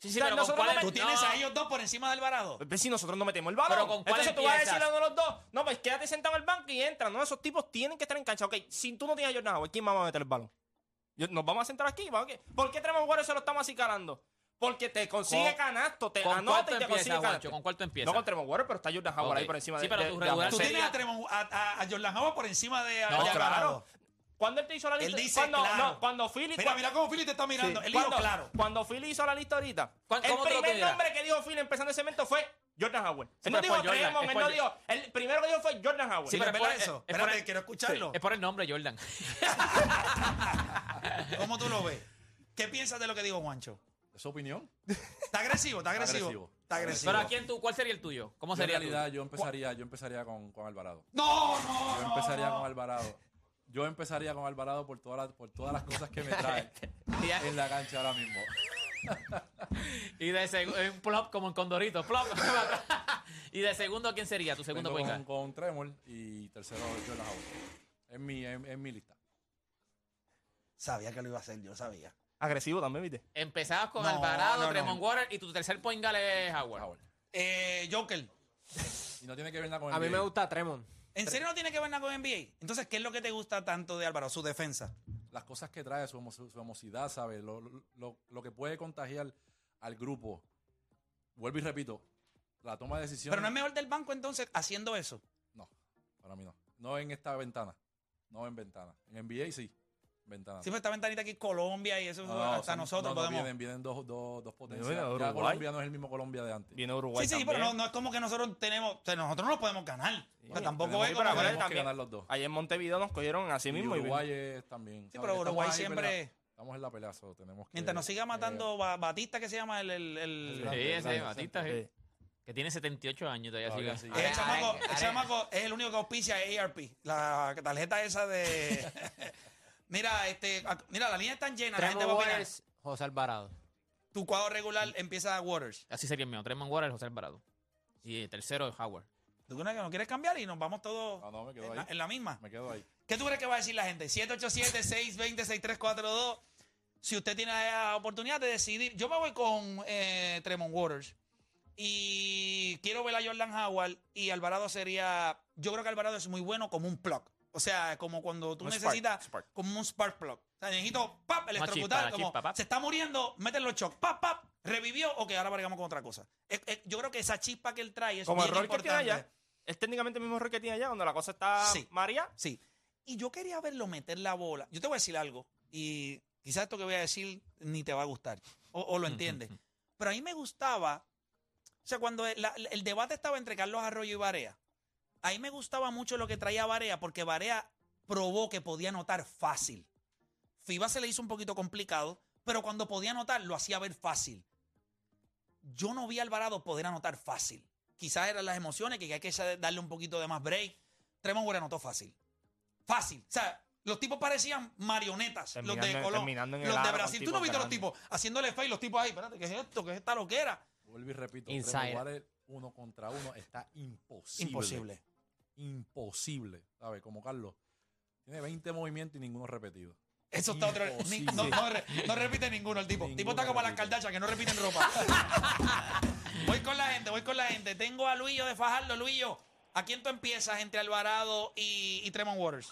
Sí, O sí, sea, pero con cuál no ¿Tú tienes a ellos dos por encima de Alvarado? Pues si nosotros no metemos el balón. Pero ¿con cuál Entonces tú vas a decirle a uno de los dos, no, pues quédate sentado en el banco y entra. No, esos tipos tienen que estar en cancha. Ok, si tú no tienes a Jordan Howard, ¿quién más va a meter el balón? Yo- Nos vamos a sentar aquí. ¿vamos a- ¿Por qué Tremont Water se lo estamos acicalando? Porque te consigue Con- canasto, te ¿Con anota y tú te consigue canasto. ¿Con cuál tú empiezas? No con Tremont Water, pero está Jordan Howard Ok. ahí por encima Sí, de pero de- tu de Tú tienes a, Tremont- a, a- a Jordan Howard por encima de, No, de claro. Cuando él te hizo la Él lista, dice cuando, claro. no, cuando Philly, Mira, mira cómo Philly te está mirando. Sí. Él dijo claro. Cuando Philly hizo la lista ahorita, ¿Cuál- el primer nombre que dijo Philly empezando ese evento fue Jordan Howard. Sí, él no pero dijo es él no Jo- dijo. El primero que dijo fue Jordan Howard. Sí, Mira, pero es ¿verdad por- eso? es- es Espérate, por- quiero escucharlo. Es por el nombre, Jordan. ¿Cómo tú lo ves? ¿Qué piensas de lo que dijo Juancho? ¿Es su opinión? ¿Está agresivo? ¿Está agresivo? agresivo. Está agresivo. Pero ¿a quién tú, ¿cuál sería el tuyo? ¿Cómo Yo en sería el tuyo? realidad yo empezaría, yo empezaría con, con Alvarado. No, no, Yo no, empezaría no. con Alvarado. Yo empezaría con Alvarado por todas las, por todas las cosas que me trae en la cancha ahora mismo. Y de segundo, un plop como en Condorito, plop. y de segundo, ¿quién sería tu segundo Vengo point con, con Tremor y tercero Jordan Howard. Es mi, es, es mi lista. Sabía que lo iba a hacer, yo sabía. Agresivo también, ¿viste? Empezabas con No, Alvarado, no, no. Tremont Water y tu tercer point guard es Howard. Howard. Eh, Joker, Y no tiene que ver nada con A mí me gusta Tremont. ¿En serio no tiene que ver nada con NBA? Entonces, ¿qué es lo que te gusta tanto de Álvaro? Su defensa. Las cosas que trae, su, su, su ¿sabes? Lo, lo, lo que puede contagiar al grupo. Vuelvo y repito, la toma de decisiones. Pero no es mejor del banco entonces haciendo eso. No, para mí no. No en esta ventana. No en ventana. En NBA sí. Ventana. Siempre esta ventanita aquí Colombia y eso No, no, hasta son- nosotros no, no, podemos. Vienen, vienen dos, dos, dos potencias. Viene Ya Uruguay. Colombia no es el mismo Colombia de antes. Viene Uruguay Sí, sí, también. pero no, no es como que nosotros tenemos, o sea, nosotros no nos podemos ganar. O sea, tampoco es que también. ganar los dos. Allá en Montevideo nos cogieron así Y mismo. y Uruguay es también. Sí, pero Uruguay ahí, siempre-. Estamos en la pelea, so tenemos que... Mientras nos siga matando Ba- Batista, que se llama el. el, el- Sí, Sí, ese grande, Batista, Sí. sí. Que tiene 78 años todavía sigue. el chamaco, el chamaco es el único que auspicia ARP, la tarjeta esa de. mira, este, mira, la línea está llena, la gente va a opinar. Waters, José Alvarado. Tu cuadro regular empieza a Waters. Así sería el mío. Tremont Water, José Alvarado. Y el tercero es Howard. ¿Tú crees que no quieres cambiar y nos vamos todos No, no, me quedo en, ahí. la, en la misma? Me quedo ahí. ¿Qué tú crees que va a decir la gente? 787-620-6342. Si usted tiene la oportunidad de decidir, yo me voy con eh, Tremont Waters. Y quiero ver a Jordan Howard. Y Alvarado sería. Yo creo que Alvarado es muy bueno como un plug. O sea, como cuando tú Un necesitas. spark. Como un spark plug. O sea, necesito. ¡Pap! Electrocutar. como chispa, pap. se está muriendo, mételo los shock. ¡Pap! ¡Pap! Revivió. Ok, ahora vargamos con otra cosa. Eh, eh, yo creo que esa chispa que él trae es Como el bien rol que tiene importante. allá. Es técnicamente el mismo rol que tiene allá, cuando la cosa está Sí. María. Sí. Y yo quería verlo meter la bola. Yo te voy a decir algo. Y quizás esto que voy a decir ni te va a gustar. O, o lo entiendes. Pero a mí me gustaba. O sea, cuando el, la- el debate estaba entre Carlos Arroyo y Barea. A mí me gustaba mucho lo que traía Barea porque Barea probó que podía anotar fácil. FIBA se le hizo un poquito complicado, pero cuando podía anotar lo hacía ver fácil. Yo no vi a Alvarado poder anotar fácil. Quizás eran las emociones, que hay que darle un poquito de más break. Tremont anotó fácil. Fácil. O sea, los tipos parecían marionetas. los de Colón. terminando en el Los de Brasil. Tú no viste a los tipos haciéndole fe y los tipos ahí. Espérate, ¿qué es esto? ¿Qué es esta loquera? Vuelvo y repito. Water uno contra uno está imposible. Imposible. Imposible. ¿Sabes? Como Carlos. Tiene 20 movimientos y ninguno repetido. Eso está otro. ni- Imposible. no, no re- no repite ninguno el tipo. El tipo está Ninguno como las repite. Kardashian que no repiten ropa. voy con la gente, voy con la gente. Tengo a Luillo de Fajardo. Luillo, ¿a quién tú empiezas entre Alvarado y, y Tremont Waters?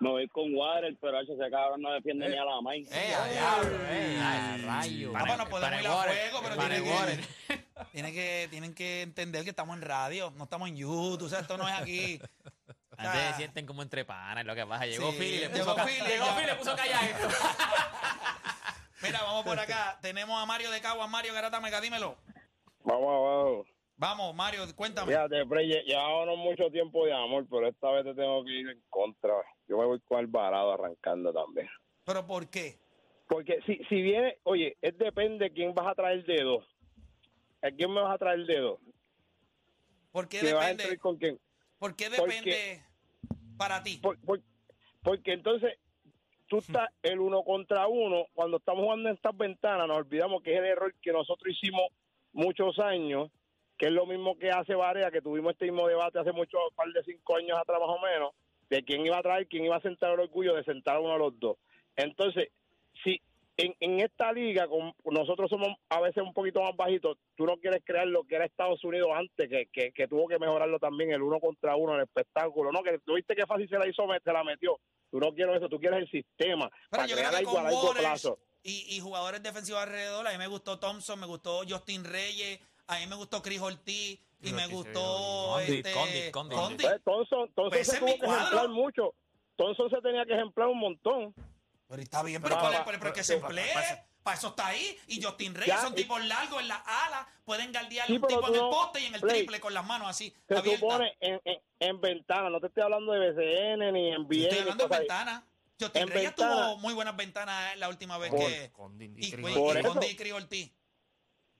Me voy con Water, pero ese cabrón no defiende Eh. ni a la main. ¡Eh, a diablo! ¡Eh, a rayo! Ah, bueno, podemos ir a fuego, pero tiene que, Tienen que, tienen que entender que estamos en radio, no estamos en YouTube, o sea, esto no es aquí. Antes Ah. se sienten como entre panas, lo que pasa. Llegó Sí, Philly y le llegó puso, llegó ya. Y le puso callar esto. Mira, vamos por acá. Tenemos a Mario de Caguas. Mario Garata Mega, dímelo. Vamos abajo. Vamos, Mario, cuéntame. Fíjate, Frey, lle- llevábamos mucho tiempo de amor, pero esta vez te tengo que ir en contra. Yo me voy con Alvarado arrancando también. ¿Pero por qué? Porque si, si viene, oye, es depende de quién vas a traer dedo. ¿A quién me vas a traer dedo? ¿Por qué ¿Que vas a depende? entrar con quién? ¿Por qué Porque- depende para ti? Por- por- porque entonces tú estás el uno contra uno. Cuando estamos jugando en estas ventanas, nos olvidamos que es el error que nosotros hicimos muchos años, que es lo mismo que hace Varea, que tuvimos este mismo debate hace muchos, un par de cinco años atrás más o menos, de quién iba a traer, quién iba a sentar el orgullo de sentar a uno de los dos. Entonces, si en, en esta liga, con, nosotros somos a veces un poquito más bajitos, tú no quieres crear lo que era Estados Unidos antes, que, que, que tuvo que mejorarlo también, el uno contra uno, el espectáculo, ¿no? Que tú viste que fácil se la hizo, se la metió. Tú no quieres eso, tú quieres el sistema Pero para yo crear creo que algo a largo plazo. y, y jugadores defensivos alrededor, a mí me gustó Thompson, me gustó Justin Reyes, a mí me gustó Chris Ortiz y me gustó este, Condit, Condit, Condit. Entonces, Thompson, Thompson Pues se tuvo que ejemplar mucho. Thompson se tenía que ejemplar un montón. Pero está bien, pero, pero que pero- se emplee. Para eso está ahí. Y Justin Reyes son tipos largos en las alas. Pueden guardiar Sí, un tipo en el no- poste y en el Play. triple con las manos así. Se supone en, en, en ventana, no te estoy hablando de BCN ni en bien. Estoy hablando de ventana. Justin En Reyes ventana. tuvo muy buenas ventanas la última vez Por- que. Con Dindy Y, con Ortiz.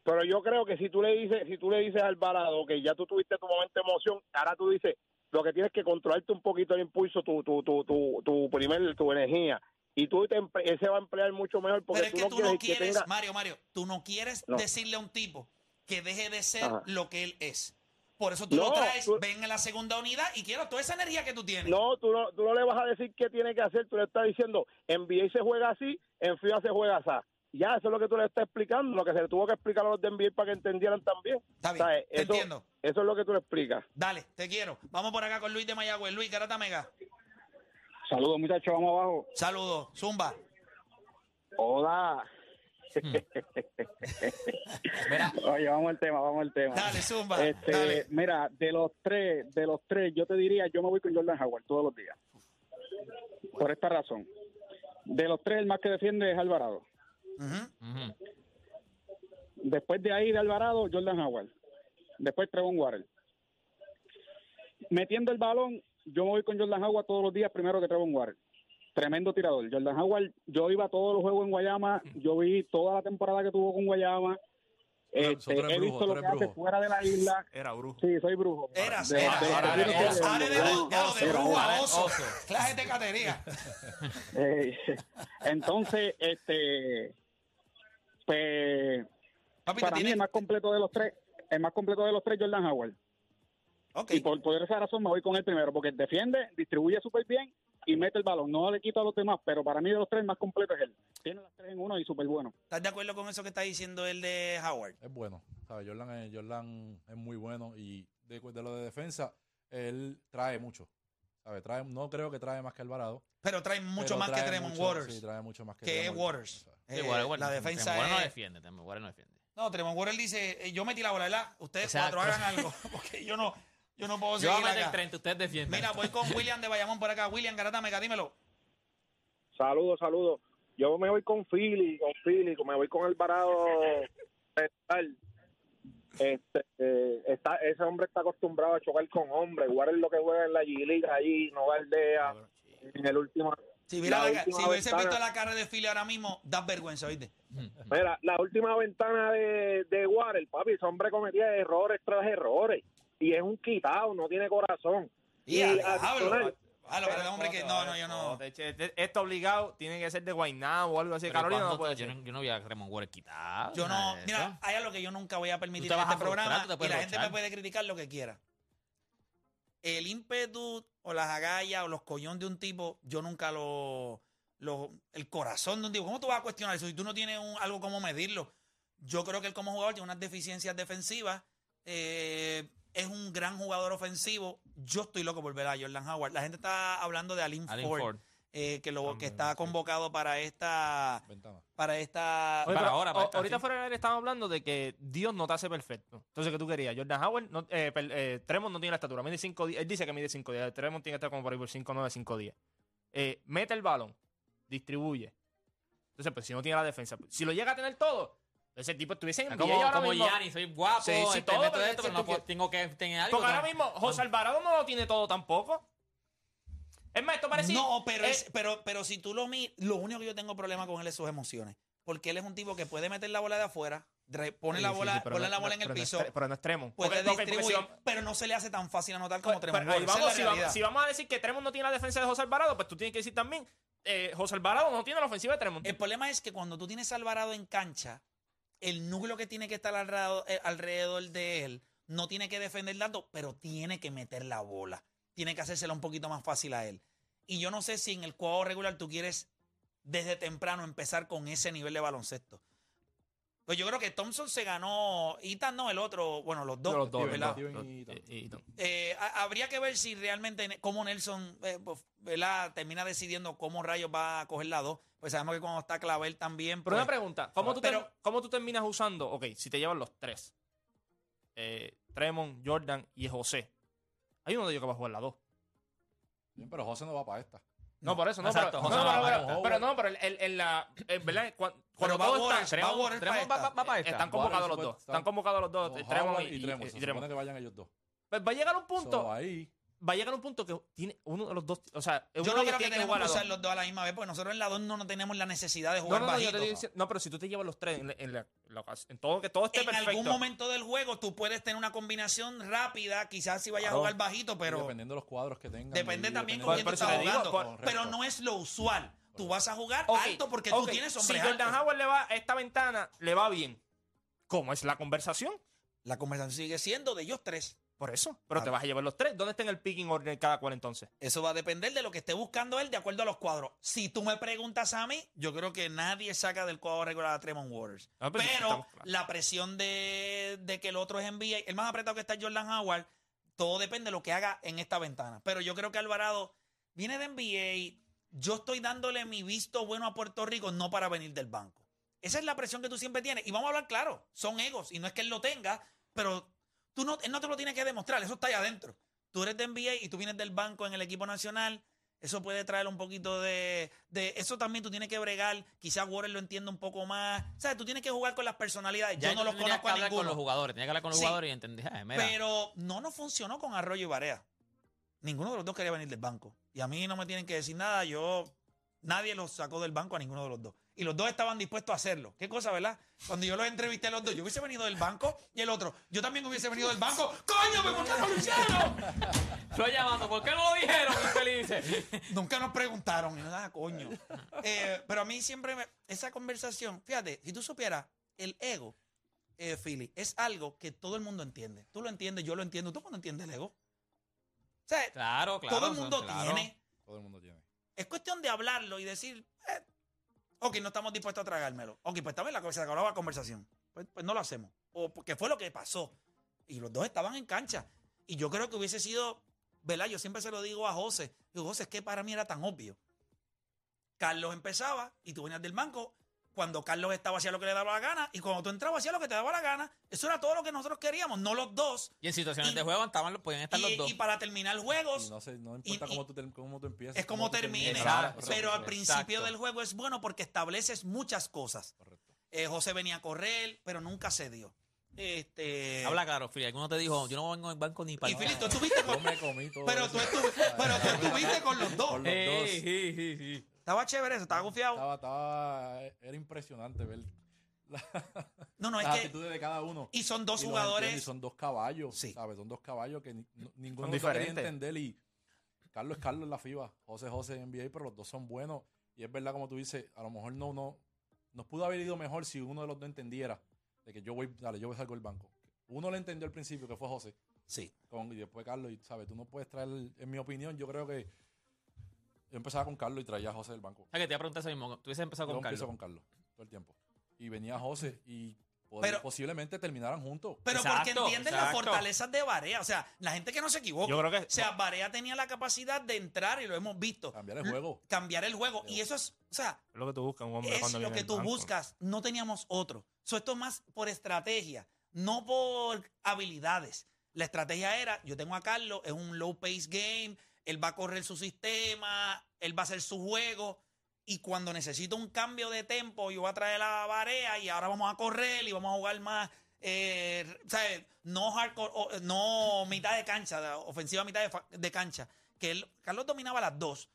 Pero yo creo que si tú le dices, si tú le dices al Alvarado que ya tú tuviste tu momento de emoción, ahora tú dices, lo que tienes que controlarte un poquito el impulso, tu, tu, tu, tu, tu primer, tu energía. Y tú te, empe- él se va a emplear mucho mejor porque Pero es tú que no tú quieres no que quieres, tenga... Mario, Mario, tú no quieres No. decirle a un tipo que deje de ser Ajá. lo que él es. Por eso tú No, lo traes, tú- ven en la segunda unidad y quiero toda esa energía que tú tienes. No, tú no, tú no le vas a decir qué tiene que hacer, tú le estás diciendo, en NBA se juega así, en FIBA se juega así. Ya, eso es lo que tú le estás explicando, lo que se le tuvo que explicar a los de NBA para que entendieran también. Está bien, te Eso, entiendo. eso es lo que tú le explicas. Dale, te quiero. Vamos por acá con Luis de Mayagüez. Luis, Garata Mega. Saludos muchachos, vamos abajo. Saludos. Zumba. Hola. Mira, Oye, vamos al tema, vamos al tema. Dale, Zumba. Este, Dale. mira, de los tres, de los tres, yo te diría, yo me voy con Jordan Howard todos los días. Por esta razón. De los tres, el más que defiende es Alvarado. Ujú. Después de ahí de Alvarado, Jordan Howard. Después Trevon Water. Metiendo el balón, yo me voy con Jordan Howard todos los días primero que Trevon Water. Tremendo tirador. Jordan Howard, yo iba a todos los juegos en Guayama, yo vi toda la temporada que tuvo con Guayama. Este, he brujo, visto tú lo que hace brujo. fuera de la isla. Era brujo. Sí, soy brujo. Eras, De- eras. de- de- de- de, de, Era, de era, brujo a era. oso. Oso. Clase de catería. Eh, entonces, este, pues, Papi, para mí tiene- el más completo de los tres, el más completo de los tres, Jordan Howard. Y por, por esa razón me voy con él primero, porque defiende, distribuye súper bien y mete el balón. No le quito a los demás, pero para mí de los tres el más completo es él. Tiene las tres en uno y súper bueno. ¿Estás de acuerdo con eso que está diciendo el de Howard? Es bueno. ¿sabes? Jordan, es, Jordan es muy bueno y de, de lo de defensa, él trae mucho. ¿sabes? Trae, no creo que trae más que Alvarado. Pero trae mucho pero más que Tremont mucho- Waters. Sí, trae mucho más que, que Waters. ¿sabes? Sí, Eh, bueno, la defensa Tremont no es... defiende, Tremont no defiende. No, Tremont Waters dice, eh, yo metí la bola, ¿verdad? Ustedes Exacto. cuatro hagan algo, porque yo no, yo no puedo Yo voy a seguir meter acá. 30, ustedes defienden. Mira, voy con William de Bayamón por acá. William Garata Mega, dímelo. Saludos, saludos. Yo me voy con Philly, con Philly, me voy con Alvarado. Este, eh, está, ese hombre está acostumbrado a chocar con hombres. Jugar es lo que juega en la G-League allí, no aldea. En el último, Si, mira La si hubiese ventana- visto la cara de Philly ahora mismo, das vergüenza, ¿oíste? Mira, la última ventana de, de Water, papi, ese hombre cometía errores tras errores. Y es un quitado, no tiene corazón. Y a diablo. adicional, Ah, pero el hombre que... No, no, yo no... Esto obligado tiene que ser de Guaynabo o algo así. Pero Carolina ¿cuándo no puede yo, ser. no, yo no voy a Tremont Waters quitado. Yo no... Mira, hay algo que yo nunca voy a permitir en este programa y la gente me puede criticar lo que quiera. El ímpetu o las agallas o los collón de un tipo, yo nunca lo, lo... El corazón de un tipo, ¿cómo tú vas a cuestionar eso si tú no tienes un- algo como medirlo? Yo creo que él como jugador tiene unas deficiencias defensivas. eh, es un gran jugador ofensivo. Yo estoy loco por ver a Jordan Howard. La gente está hablando de Alin, Ford. Ford. eh, que, lo, que está convocado para esta... Ventana. Para esta... Oye, Para pero ahora, para o- esta, ahorita sí. fuera del aire estábamos hablando de que Dios no te hace perfecto. Entonces, ¿qué tú querías? Jordan Howard, no, eh, eh, Tremont no tiene la estatura, mide 5 Él dice que mide 5 días. Tremont tiene que estar como por ahí por 5, 9, 5 días. Mete el balón, distribuye. Entonces, pues si no tiene la defensa, si lo llega a tener todo, ese tipo estuviese en Es NBA como, ahora como mismo. Gianni, soy guapo, Sí, sí, este, todo, meto pero esto, pero no puedo- tengo que tener algo. Porque ahora mismo José Alvarado no lo tiene todo tampoco. Es más, esto parece. No, pero, eh, es- pero, pero si tú lo miras, lo único que yo tengo problema con él es sus emociones. Porque él es un tipo que puede meter la bola de afuera, pone sí, la sí, bola, sí, pero pone no- la bola no- en el pero piso, pero no es Tremont. puede Porque- ok, porque si distribuir, pero no se le hace tan fácil anotar como Pues, Tremont pero. Esa vamos, es si, la vamos, si vamos a decir que Tremont no tiene la defensa de José Alvarado, pues tú tienes que decir también, eh, José Alvarado no tiene la ofensiva de Tremont. El problema es que cuando tú tienes a Alvarado en cancha, el núcleo que tiene que estar alrededor, eh, alrededor de él no tiene que defender tanto, pero tiene que meter la bola. Tiene que hacérsela un poquito más fácil a él. Y yo no sé si en el juego regular tú quieres desde temprano empezar con ese nivel de baloncesto. Pues yo creo que Thompson se ganó, Ethan no, el otro, bueno, los dos, Los dos, ¿verdad? Steven Los- y- eh, y-. Eh, habría que ver si realmente cómo Nelson eh, pues, ¿verdad? termina decidiendo cómo rayos va a coger la 2. Pues sabemos que cuando está Clavel también. Pero pues, una pregunta, ¿cómo tú, Pero- ter- ¿cómo tú terminas usando? Ok, si te llevan los tres, eh, Tremont, Jordan y José, hay uno de ellos que va a jugar la dos. Bien, pero José no va para esta. No, por eso, no, Exacto, pero, José no, pero, para pero- Howard. pero no, pero en la, en verdad, cuan- cuando, va todos Waters, están, va Tremont- Waters Tremont para va, esta. va- va para esta. están convocados los dos, está- están convocados los dos, Tremont y, y y- Tremont. Se supone que vayan ellos dos. Pues va a llegar un punto, So, ahí, va a llegar un punto que tiene uno de los dos, o sea, Yo no creo que tiene tenemos que usar los dos a la misma vez, porque nosotros en la 2 no, no tenemos la necesidad de jugar no, no, yo te bajito. diciendo- no, pero si tú te llevas los tres en, la- en la- en todo que todo esté en perfecto. algún momento del juego tú puedes tener una combinación rápida, quizás si vayas a jugar bajito, y pero dependiendo de los cuadros que tengan. depende y también con quién tú estás jugando. por- pero no es lo usual. Tú vas a jugar alto porque tú tienes Si hombres Jordan altos. Howard le va a esta ventana, le va bien. ¿Cómo es la conversación? La conversación sigue siendo de ellos tres. Por eso. Pero te vas a llevar los tres. ¿Dónde está en el picking order cada cual entonces? Eso va a depender de lo que esté buscando él de acuerdo a los cuadros. Si tú me preguntas a mí, yo creo que nadie saca del cuadro regular a Tremont Waters. Ah, pues, Pero estamos la presión de, de que el otro es NBA, el más apretado que está Jordan Howard, todo depende de lo que haga en esta ventana. Pero yo creo que Alvarado viene de NBA. Yo estoy dándole mi visto bueno a Puerto Rico, no para venir del banco. Esa es la presión que tú siempre tienes. Y vamos a hablar claro, son egos. Y no es que él lo tenga, pero tú no, él no te lo tiene que demostrar. Eso está ahí adentro. Tú eres de NBA y tú vienes del banco en el equipo nacional. Eso puede traer un poquito de, de- Eso también tú tienes que bregar. Quizás Warren lo entienda un poco más. O sea, tú tienes que jugar con las personalidades. Ya Yo no los conozco que a hablar con los jugadores. Tenía que hablar con los Sí. jugadores y entender. ah, mira, Pero no nos funcionó con Arroyo y Barea. Ninguno de los dos quería venir del banco. Y a mí no me tienen que decir nada. Yo. Nadie los sacó del banco a ninguno de los dos. Y los dos estaban dispuestos a hacerlo. Qué cosa, ¿verdad? Cuando yo los entrevisté a los dos, yo hubiese venido del banco y el otro, yo también hubiese venido del banco. ¡Coño, qué no lo hicieron! Estoy llamando. ¿Por qué no lo dijeron? Infelices. Nunca nos preguntaron. Y no, ah, coño. Eh, pero a mí siempre me- esa conversación, fíjate, si tú supieras, el ego, eh, Philly, es algo que todo el mundo entiende. Tú lo entiendes, yo lo entiendo, todo el mundo entiende el ego. O sea, Claro, claro. todo el mundo claro. tiene. Todo el mundo tiene. Es cuestión de hablarlo y decir, eh, ok, no estamos dispuestos a tragármelo. Ok, pues también la, se acabó la conversación. Pues, pues no lo hacemos. O porque fue lo que pasó. Y los dos estaban en cancha. Y yo creo que hubiese sido, ¿verdad? Yo siempre se lo digo a José. Digo, José, es que para mí era tan obvio. Carlos empezaba y tú venías del banco. Cuando Carlos estaba hacía lo que le daba la gana y cuando tú entrabas hacía lo que te daba la gana. Eso era todo lo que nosotros queríamos, no los dos. Y en situaciones Y- de juego estaban, los- podían estar Y, los dos. y para terminar juegos, Y no, sé, no importa y- cómo, tú, cómo tú empieces. es como termines. Exacto. Pero al Exacto. principio del juego es bueno porque estableces muchas cosas. Correcto. Eh, José venía a correr, pero nunca se dio. Este, Habla claro, Fili. Alguno te dijo, yo no vengo en banco ni para y Fili, tú estuviste Yo con, me comí todo pero tú, estuvi- pero tú estuviste con los dos. Con los dos. sí, sí, sí. Estaba chévere eso, estaba confiado. Estaba, estaba, era impresionante ver la- No, no, es las que. actitudes de cada uno. Y son dos Y jugadores. y son dos caballos, Sí. ¿sabes? Son dos caballos que ni- no- ninguno dos quería entender y Carlos es Carlos en la FIBA, José José en NBA, pero los dos son buenos y es verdad como tú dices, a lo mejor no, no, nos pudo haber ido mejor si uno de los dos entendiera de que yo voy, dale, yo voy a salir del banco. Uno le entendió al principio que fue José Sí. con, y después Carlos y, ¿sabes? Tú no puedes traer, en mi opinión, yo creo que yo empezaba con Carlos y traía a José del banco. O sea, que te iba a preguntar eso mismo. Tú hubieses empezado Yo con empiezo Carlos. con Carlos todo el tiempo. Y venía José y pod- Pero- posiblemente terminaran juntos. Pero Exacto, porque entienden las exacto. fortalezas de Barea. O sea, la gente que no se equivoca. Yo creo que- O sea, Barea tenía la capacidad de entrar y lo hemos visto. Cambiar el juego. Cambiar el juego. Y eso es, o sea, Es lo que tú buscas un hombre es cuando lo viene que tú banco. buscas. No teníamos otro. So, esto es más por estrategia, no por habilidades. La estrategia era, yo tengo a Carlos, es un low pace game, él va a correr su sistema, él va a hacer su juego. Y cuando necesito un cambio de tempo, yo voy a traer la barea y ahora vamos a correr y vamos a jugar más, eh, ¿sabes? No hardcore, o- no mitad de cancha, ofensiva mitad de, cancha. Que él, Carlos dominaba las dos,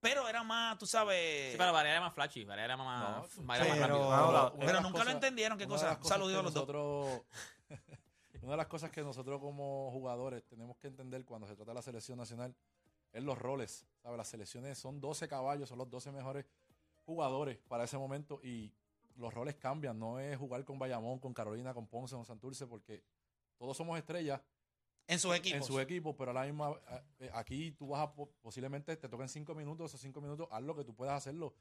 pero era más, tú sabes. Sí, pero Varela era más flashy, Varela era más, No, Varela era más pero- rápido. Nunca lo entendieron, qué cosa. Saludos a los dos. una de las cosas que nosotros como jugadores tenemos que entender cuando se trata de la selección nacional es los roles. ¿sabes? Las selecciones son 12 caballos, son los 12 mejores jugadores para ese momento y los roles cambian. No es jugar con Bayamón, con Carolina, con Ponce, con Santurce, porque todos somos estrellas en sus equipos. en su equipo, pero a la misma, eh, eh, aquí tú vas a, po- posiblemente te toquen cinco minutos, esos cinco minutos, haz lo que tú puedas hacerlo.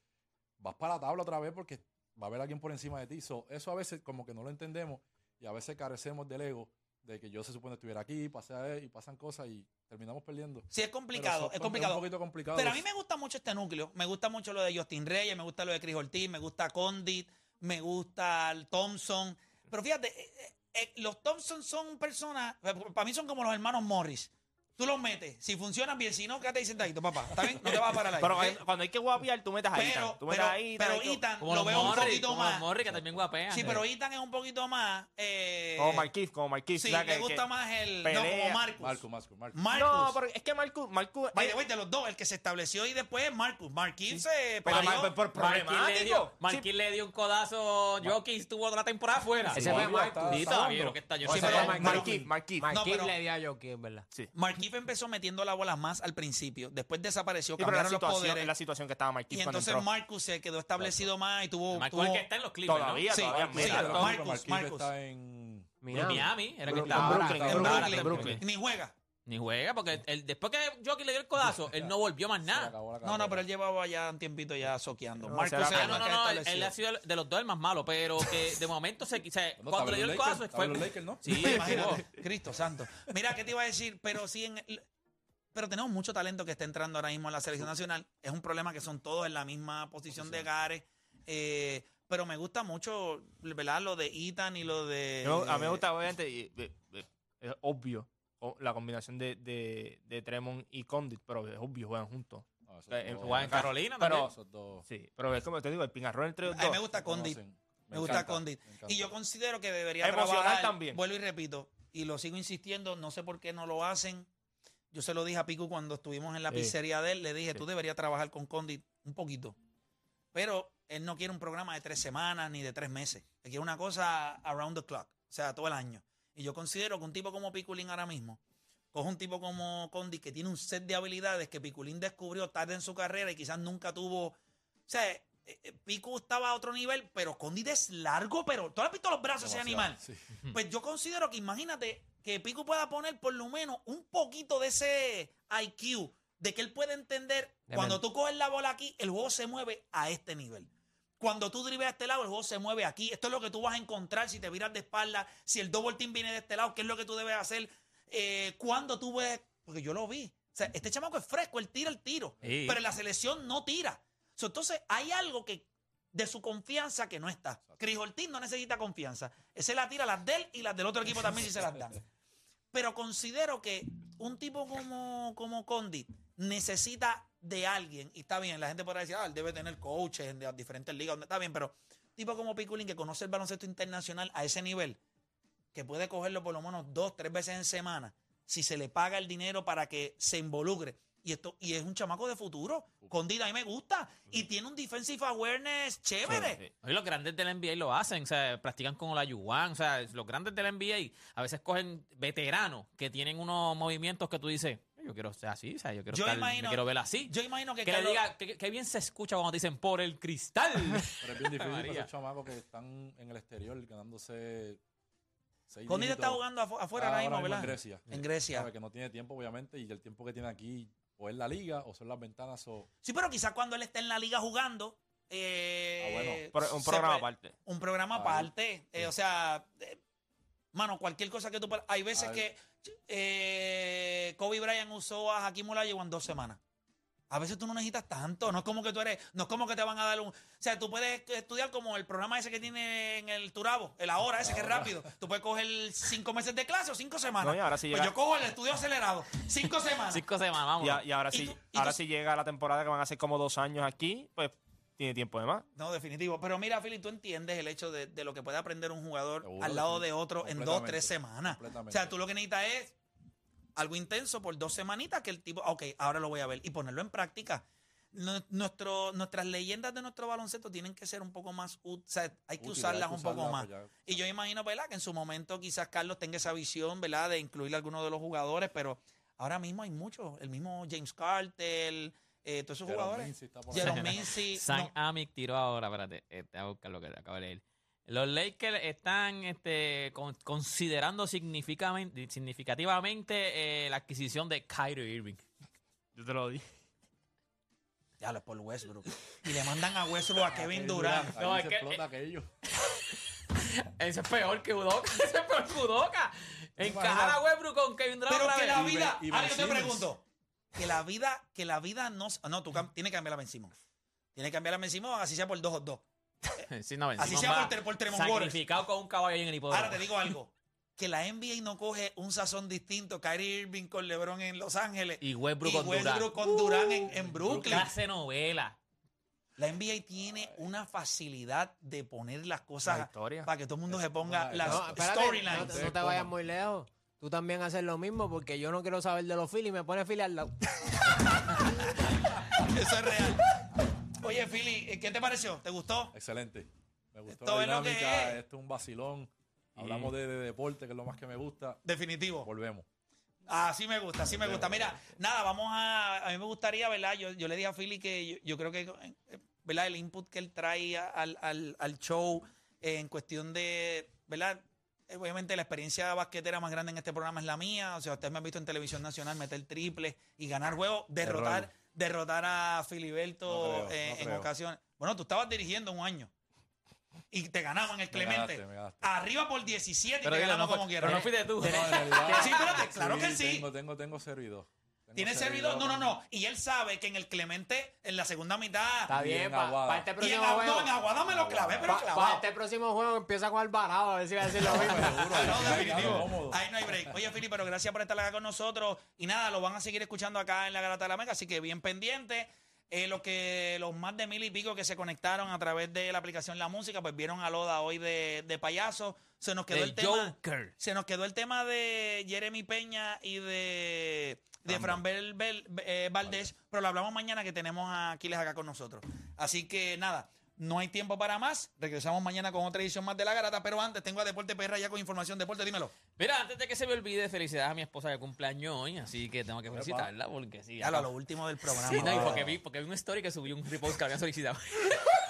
Vas para la tabla otra vez porque va a haber alguien por encima de ti. So, eso a veces como que no lo entendemos y a veces carecemos del ego de que yo se supone estuviera aquí, pasé a él y pasan cosas y terminamos perdiendo. Sí, es complicado, es complicado. un poquito complicado. Pero a mí me gusta mucho este núcleo. Me gusta mucho lo de Justin Reyes, me gusta lo de Chris Ortiz, me gusta Condit, me gusta el Thompson. Pero fíjate, eh, eh, eh, los Thompson son personas, para mí son como los hermanos Morris. Tú los metes, si funcionan bien, si no, quédate ahí sentadito, papá. ¿Está bien? No te vas a parar ahí. Pero ¿ok? cuando- hay que guapiar, tú metes a Pero, Ethan. Tú metes pero, a Ethan, pero hay que- Ethan Como lo los veo un Morris, poquito como los más. Morris, que también guapean. Sí, eh. pero Ethan es un poquito más. Eh, Como Marquis, como Marquis. Sí, o sea, me que- gusta que- más el. pelea. No, como Marcus. Marco, Marco, Marco. Marcus. No, pero es que Marcus, Marcus By eh, the way, de los dos, el que se estableció y después es Marcus. Marquis se pero parió. Mar- por Marquis le problemático. dio, Marquis le dio un codazo. Jockey estuvo otra temporada fuera. Ese fue Marcus. Sí, está todavía, dando. lo que está yo O sí, ese pero- Marquis, Marquis. Marquis. Marquis No, pero- le dio a Jockey, es verdad. Sí. Marquis empezó metiendo la bola más al principio, después desapareció, Sí, pero la cambiaron los situación, poderes. la situación que estaba Marquis y cuando entonces entró. Marcus se quedó establecido más y tuvo. Marcus tuvo- el que está en los Clippers, ¿no? Todavía, Sí, todavía. sí, mira, Marcus, Marquis Marcus. está en... En Miami, era que Brooklyn. estaba. En Brooklyn. en Brooklyn. Ni juega. Ni juega, porque el, después que Jockey le dio el codazo, él no volvió más nada. No, no, pero él llevaba ya un tiempito ya soqueando. No, Marcus se Ah, no, no, que no, él, él ha sido de los dos el más malo, pero que de momento se, o sea, Bueno, cuando le dio el estaba en codazo los fue. Lakers, estaba en los Lakers, ¿no? Sí, Imagínate, Cristo santo. Mira, ¿qué te iba a decir? Pero sí, en el- pero tenemos mucho talento que está entrando ahora mismo en la selección nacional. Es un problema que son todos en la misma posición de Gare. Eh, pero me gusta mucho, ¿verdad? Lo de Ethan y lo de. Yo- a mí me gusta, obviamente, y- y- y- es obvio la combinación de, de, de Tremont y Condit, pero es obvio, juegan juntos. No, esos Eh, dos- Juega en Carolina Pero- también. dos Sí, pero es como te digo, el pingarrón entre los A mí dos. me gusta Condit. Me gusta Condit. me. Y yo considero que debería Emocional trabajar. también. Vuelvo y repito, y lo sigo insistiendo, no sé por qué no lo hacen. Yo se lo dije a Pico cuando estuvimos en la Sí. pizzería de él, le dije, Sí. tú deberías trabajar con Condit un poquito. Pero él no quiere un programa de tres semanas ni de tres meses. Él quiere una cosa around the clock, o sea, todo el año. Y yo considero que un tipo como Piculín ahora mismo, coge un tipo como Condit que tiene un set de habilidades que Piculín descubrió tarde en su carrera y quizás nunca tuvo. O sea, eh, eh, Pico estaba a otro nivel, pero Condit es largo, pero tú has visto los brazos de ese animal. sí. Pues yo considero que imagínate que Pico pueda poner por lo menos un poquito de ese IQ, de que él puede entender De cuando tú coges la bola aquí, el juego se mueve a este nivel. Cuando tú dribles a este lado, el juego se mueve aquí. Esto es lo que tú vas a encontrar si te viras de espalda, si el double team viene de este lado, qué es lo que tú debes hacer. Eh, cuando tú ves, porque yo lo vi. O sea, este chamaco es fresco, él tira el tiro, Sí. pero en la selección no tira. So, entonces hay algo que de su confianza que no está. Cris Ortiz no necesita confianza. Ese la tira las de él y las del otro equipo también si se las dan. Pero considero que un tipo como, como Condit necesita de alguien, y está bien, la gente podrá decir, ah, él debe tener coaches en las diferentes ligas, donde está bien, pero tipo como Piculín que conoce el baloncesto internacional a ese nivel, que puede cogerlo por lo menos dos, tres veces en semana, si se le paga el dinero para que se involucre. Y esto y es un chamaco de futuro. Condit a mí me gusta. Y tiene un defensive awareness chévere. Sí, los grandes del NBA lo hacen, o sea, practican con la Yuan, o sea, los grandes del NBA a veces cogen veteranos que tienen unos movimientos que tú dices, yo quiero ser así, o sea, yo quiero, Yo estar- imagino- me quiero ver así. Yo imagino que, que le diga, que, que bien se escucha cuando te dicen por el cristal. Pero es bien difícil para esos chamacos que están en el exterior ganándose Condit está jugando afu- afuera Ah, ahora mismo, en ¿verdad? Grecia. En Grecia. Sabe que no tiene tiempo, obviamente, y el tiempo que tiene aquí o es la liga o son las ventanas o... Sí, pero quizás cuando él esté en la liga jugando, eh, Ah, bueno, un programa puede- aparte. Un programa aparte. eh, o sea, eh, mano, cualquier cosa que tú... puedas- Hay veces que eh, Kobe Bryant usó a Hakim Olajuwon en dos semanas. A veces tú no necesitas tanto, no es como que tú eres, no es como que te van a dar un, o sea, tú puedes estudiar como el programa ese que tiene en el Turabo, el ahora ese que es rápido. Tú puedes coger cinco meses de clase o cinco semanas. No, y ahora sí pues yo cojo el estudio acelerado, cinco semanas. Cinco semanas, vamos. Y, ahora Y sí, tú- ahora tú- sí llega la temporada que van a ser como dos años aquí, pues tiene tiempo de más. No, definitivo. Pero mira, Philly, tú entiendes el hecho de, de lo que puede aprender un jugador Seguro al lado sí. de otro en dos, tres semanas. O sea, tú lo que necesitas es algo intenso por dos semanitas que el tipo, ok, ahora lo voy a ver y ponerlo en práctica. Nu- Nuestro, nuestras leyendas de nuestro baloncesto tienen que ser un poco más, o sea, hay que Útil, usarlas hay que un poco más. pues ya. Y yo imagino, ¿verdad? Que en su momento quizás Carlos tenga esa visión, ¿verdad? De incluir a algunos de los jugadores, pero ahora mismo hay muchos. El mismo James Carter, eh, todos esos Jerome jugadores. Mincy está por ahí. Jerome Mincy. San no, Amick tiró ahora, espérate, eh, te voy a buscar lo que acabo de leer. Los Lakers están este, con- considerando significativamente, significativamente eh, la adquisición de Kyrie Irving. Yo te lo dije. Ya lo es por Westbrook. Y le mandan a Westbrook a Kevin Durant. No, es se que- explota aquello. Ese es peor que Udoka. Ese es peor que Udoka. Encajar a Westbrook con Kevin Durant Pero otra que vez. la Y Ben- vida. Ahora yo te Simmons. pregunto. Que la vida, que la vida no. No, tú cam- tienes que cambiar a Ben Simmons. Tienes que cambiar a Ben Simmons, así sea por dos o dos. Sí, no, Ben Así Simmons sea va por tre- por Tremont Waters. Sacrificado con un caballo ahí en el hipódromo. Ahora te digo algo. Que la NBA no coge un sazón distinto. Kyrie Irving con LeBron en Los Ángeles. Y Westbrook y con Durant. Westbrook con Durant en, en Brooklyn. Clase novela. La NBA tiene una facilidad de poner las cosas La historia. para que todo el mundo se ponga No, las No, espérate, storylines. no, te- no te vayas muy lejos. Tú también haces lo mismo porque yo no quiero saber de los Phillies y me pone Philly al lado. Eso es real. Oye, Philly, ¿qué te pareció? ¿Te gustó? Excelente. Me gustó Esto la es lo que dinámica. es. Esto es un vacilón. Hablamos de, de deporte, que es lo más que me gusta. Definitivo. Volvemos. Así me gusta, así me gusta. Mira, nada, vamos a. A mí me gustaría, ¿verdad? Yo, yo le dije a Philly que yo, yo creo que, eh, ¿verdad? El input que él trae al, al, al show eh, en cuestión de, ¿verdad? Obviamente la experiencia basquetera más grande en este programa es la mía. O sea, ustedes me han visto en televisión nacional meter triple y ganar juegos, derrotar, derrotar a Filiberto No creo, eh, no en creo. ocasiones. Bueno, tú estabas dirigiendo un año. Y te ganamos en el Me Clemente. ganaste, me ganaste. Arriba por 17 y Pero te dilo, ganamos no fue- como pero quieras. no fuiste tú. Sí, espérate, claro que sí. Tengo, tengo, tengo servidor. Tengo ¿Tiene servidor? No, no, no. Y él sabe que en el Clemente, en la segunda mitad. Está bien, en para Aguada. este y en, próximo juego. no, en Aguada me lo clavé, pero Para clavado. este próximo juego empieza con Alvarado, a ver si va a decir lo mismo. No, definitivo. Ahí no hay break. Oye, Fili, pero gracias por estar acá con nosotros. Y nada, lo van a seguir escuchando acá en la Garata de la Mega, así que bien pendiente. Eh, los que los más de mil y pico que se conectaron a través de la aplicación La Música, pues vieron a Loda hoy de, de payaso. Se nos quedó el tema. Joker. Se nos quedó el tema de Jeremy Peña y de, de Fran Bel- Bel- eh, Valdés, pero lo hablamos mañana que tenemos a Aquiles acá con nosotros. Así que nada, no hay tiempo para más. Regresamos mañana con otra edición más de La Garata, pero antes tengo a Deporte PR ya con información. Deporte, dímelo. Mira, antes de que se me olvide, felicidades a mi esposa que cumpleaños hoy, así que tengo que felicitarla porque sí. Ya lo, a lo último del programa. Sí, no, y porque vi, porque vi una story que subió un repost que habían solicitado.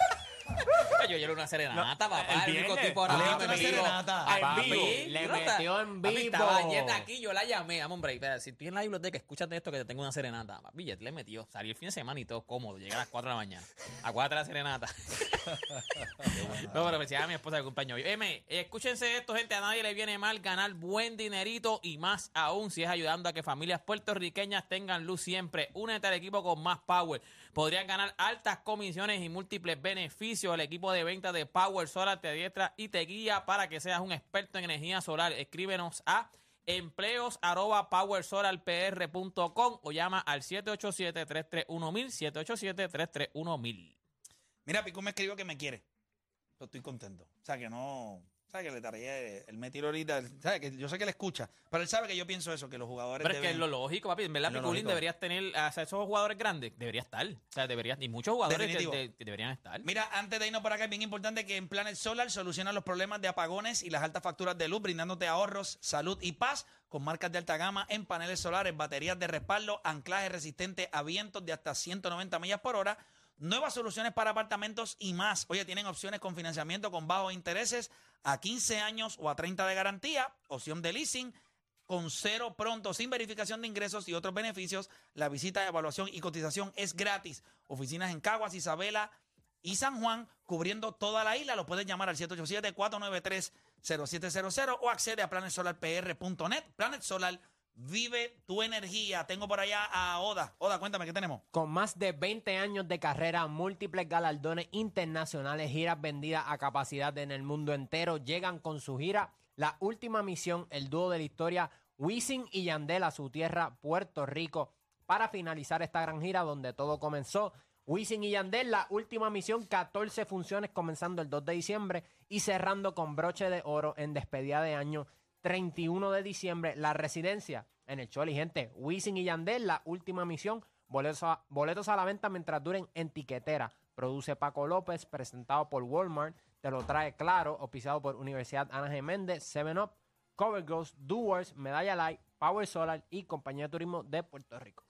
Yo llevo una serenata, papá. el único viernes. tipo ahora Le mismo en vivo. metió en vivo. estaba Jet aquí, yo la llamé. Dame. Espera, si estoy en la biblioteca, escúchate esto que te tengo una serenata. Papi, Jet le metió. Salió el fin de semana y todo cómodo. Llega a las 4 de la mañana. Acuérdate la serenata. no, pero felicidades a mi esposa de cumpleaños. hoy. M, escúchense esto, gente. A nadie le viene mal ganar buen dinerito y más aún si es ayudando a que familias puertorriqueñas tengan luz siempre. Únete al equipo con más power. Podrías ganar altas comisiones y múltiples beneficios. El equipo de venta de Power Solar te adiestra y te guía para que seas un experto en energía solar. Escríbenos a empleos arroba powersolarpr.com o llama al 787-331-1000, 787-331-1000. Mira, Pico me escribió que me quiere. Yo estoy contento. O sea, que no. Sea, que le traía el me tiro ahorita. ¿sabe? Que yo sé que le escucha. Pero él sabe que yo pienso eso, que los jugadores. Pero es que es lo lógico, papi. En verdad, Piculín deberías tener, o sea, esos jugadores grandes, debería estar. O sea, deberías, y muchos jugadores que, Definitivo. de- que deberían estar. Mira, antes de irnos para acá, es bien importante que en Planet Solar solucionan los problemas de apagones y las altas facturas de luz, brindándote ahorros, salud y paz con marcas de alta gama en paneles solares, baterías de respaldo, anclaje resistente a vientos de hasta 190 millas por hora, nuevas soluciones para apartamentos y más. Oye, tienen opciones con financiamiento con bajos intereses a 15 años o a 30 de garantía, opción de leasing con cero pronto, sin verificación de ingresos y otros beneficios. La visita, evaluación y cotización es gratis. Oficinas en Caguas, Isabela, y San Juan, cubriendo toda la isla. Lo puedes llamar al 787-493-0700 o accede a planetsolarpr.net. Planet Solar vive tu energía. Tengo por allá a Oda. Oda, cuéntame, ¿qué tenemos? Con más de 20 años de carrera, múltiples galardones internacionales, giras vendidas a capacidad en el mundo entero, llegan con su gira La Última Misión, el dúo de la historia Wisin y Yandel a su tierra, Puerto Rico, para finalizar esta gran gira donde todo comenzó. Wisin y Yandel, La Última Misión, 14 funciones comenzando el 2 de diciembre y cerrando con broche de oro en despedida de año 31 de diciembre, la residencia en el Choli, gente. Wisin y Yandel, la última misión. Boletos a, boletos a la venta mientras duren en tiquetera. Produce Paco López, presentado por Walmart. Te lo trae claro, oficiado por Universidad Ana Geméndez, 7up, Cover Girls, Doers, Medalla Light, Power Solar y Compañía de Turismo de Puerto Rico.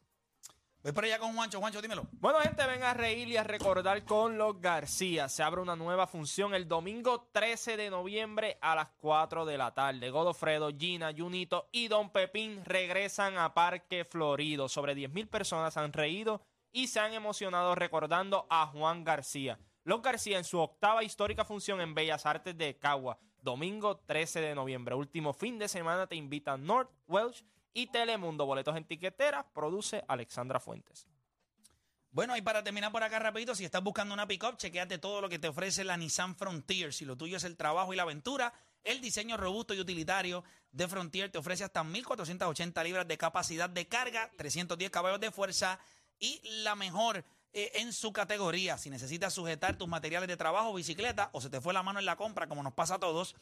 Voy por allá con Juancho. Juancho, dímelo. Bueno, gente, ven a reír y a recordar con los García. Se abre una nueva función el domingo 13 de noviembre a las 4 de la tarde. Godofredo, Gina, Junito y Don Pepín regresan a Parque Florido. Sobre 10.000 personas han reído y se han emocionado recordando a Juan García. Los García en su octava histórica función en Bellas Artes de Cagua. Domingo 13 de noviembre. Último fin de semana te invitan North Welsh y Telemundo. Boletos en tiquetera. Produce Alexandra Fuentes. Bueno, y para terminar por acá rapidito, si estás buscando una pick-up, chequeate todo lo que te ofrece la Nissan Frontier. Si lo tuyo es el trabajo y la aventura, el diseño robusto y utilitario de Frontier te ofrece hasta 1.480 libras de capacidad de carga, 310 caballos de fuerza y la mejor eh, en su categoría. Si necesitas sujetar tus materiales de trabajo, bicicleta, o se te fue la mano en la compra, como nos pasa a todos,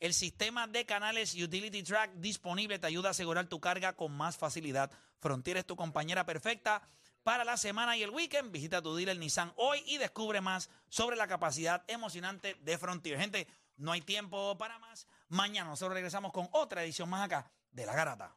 el sistema de canales Utility Track disponible te ayuda a asegurar tu carga con más facilidad. Frontier es tu compañera perfecta para la semana y el weekend. Visita tu dealer Nissan hoy y descubre más sobre la capacidad emocionante de Frontier. Gente, no hay tiempo para más. Mañana nosotros regresamos con otra edición más acá de La Garata.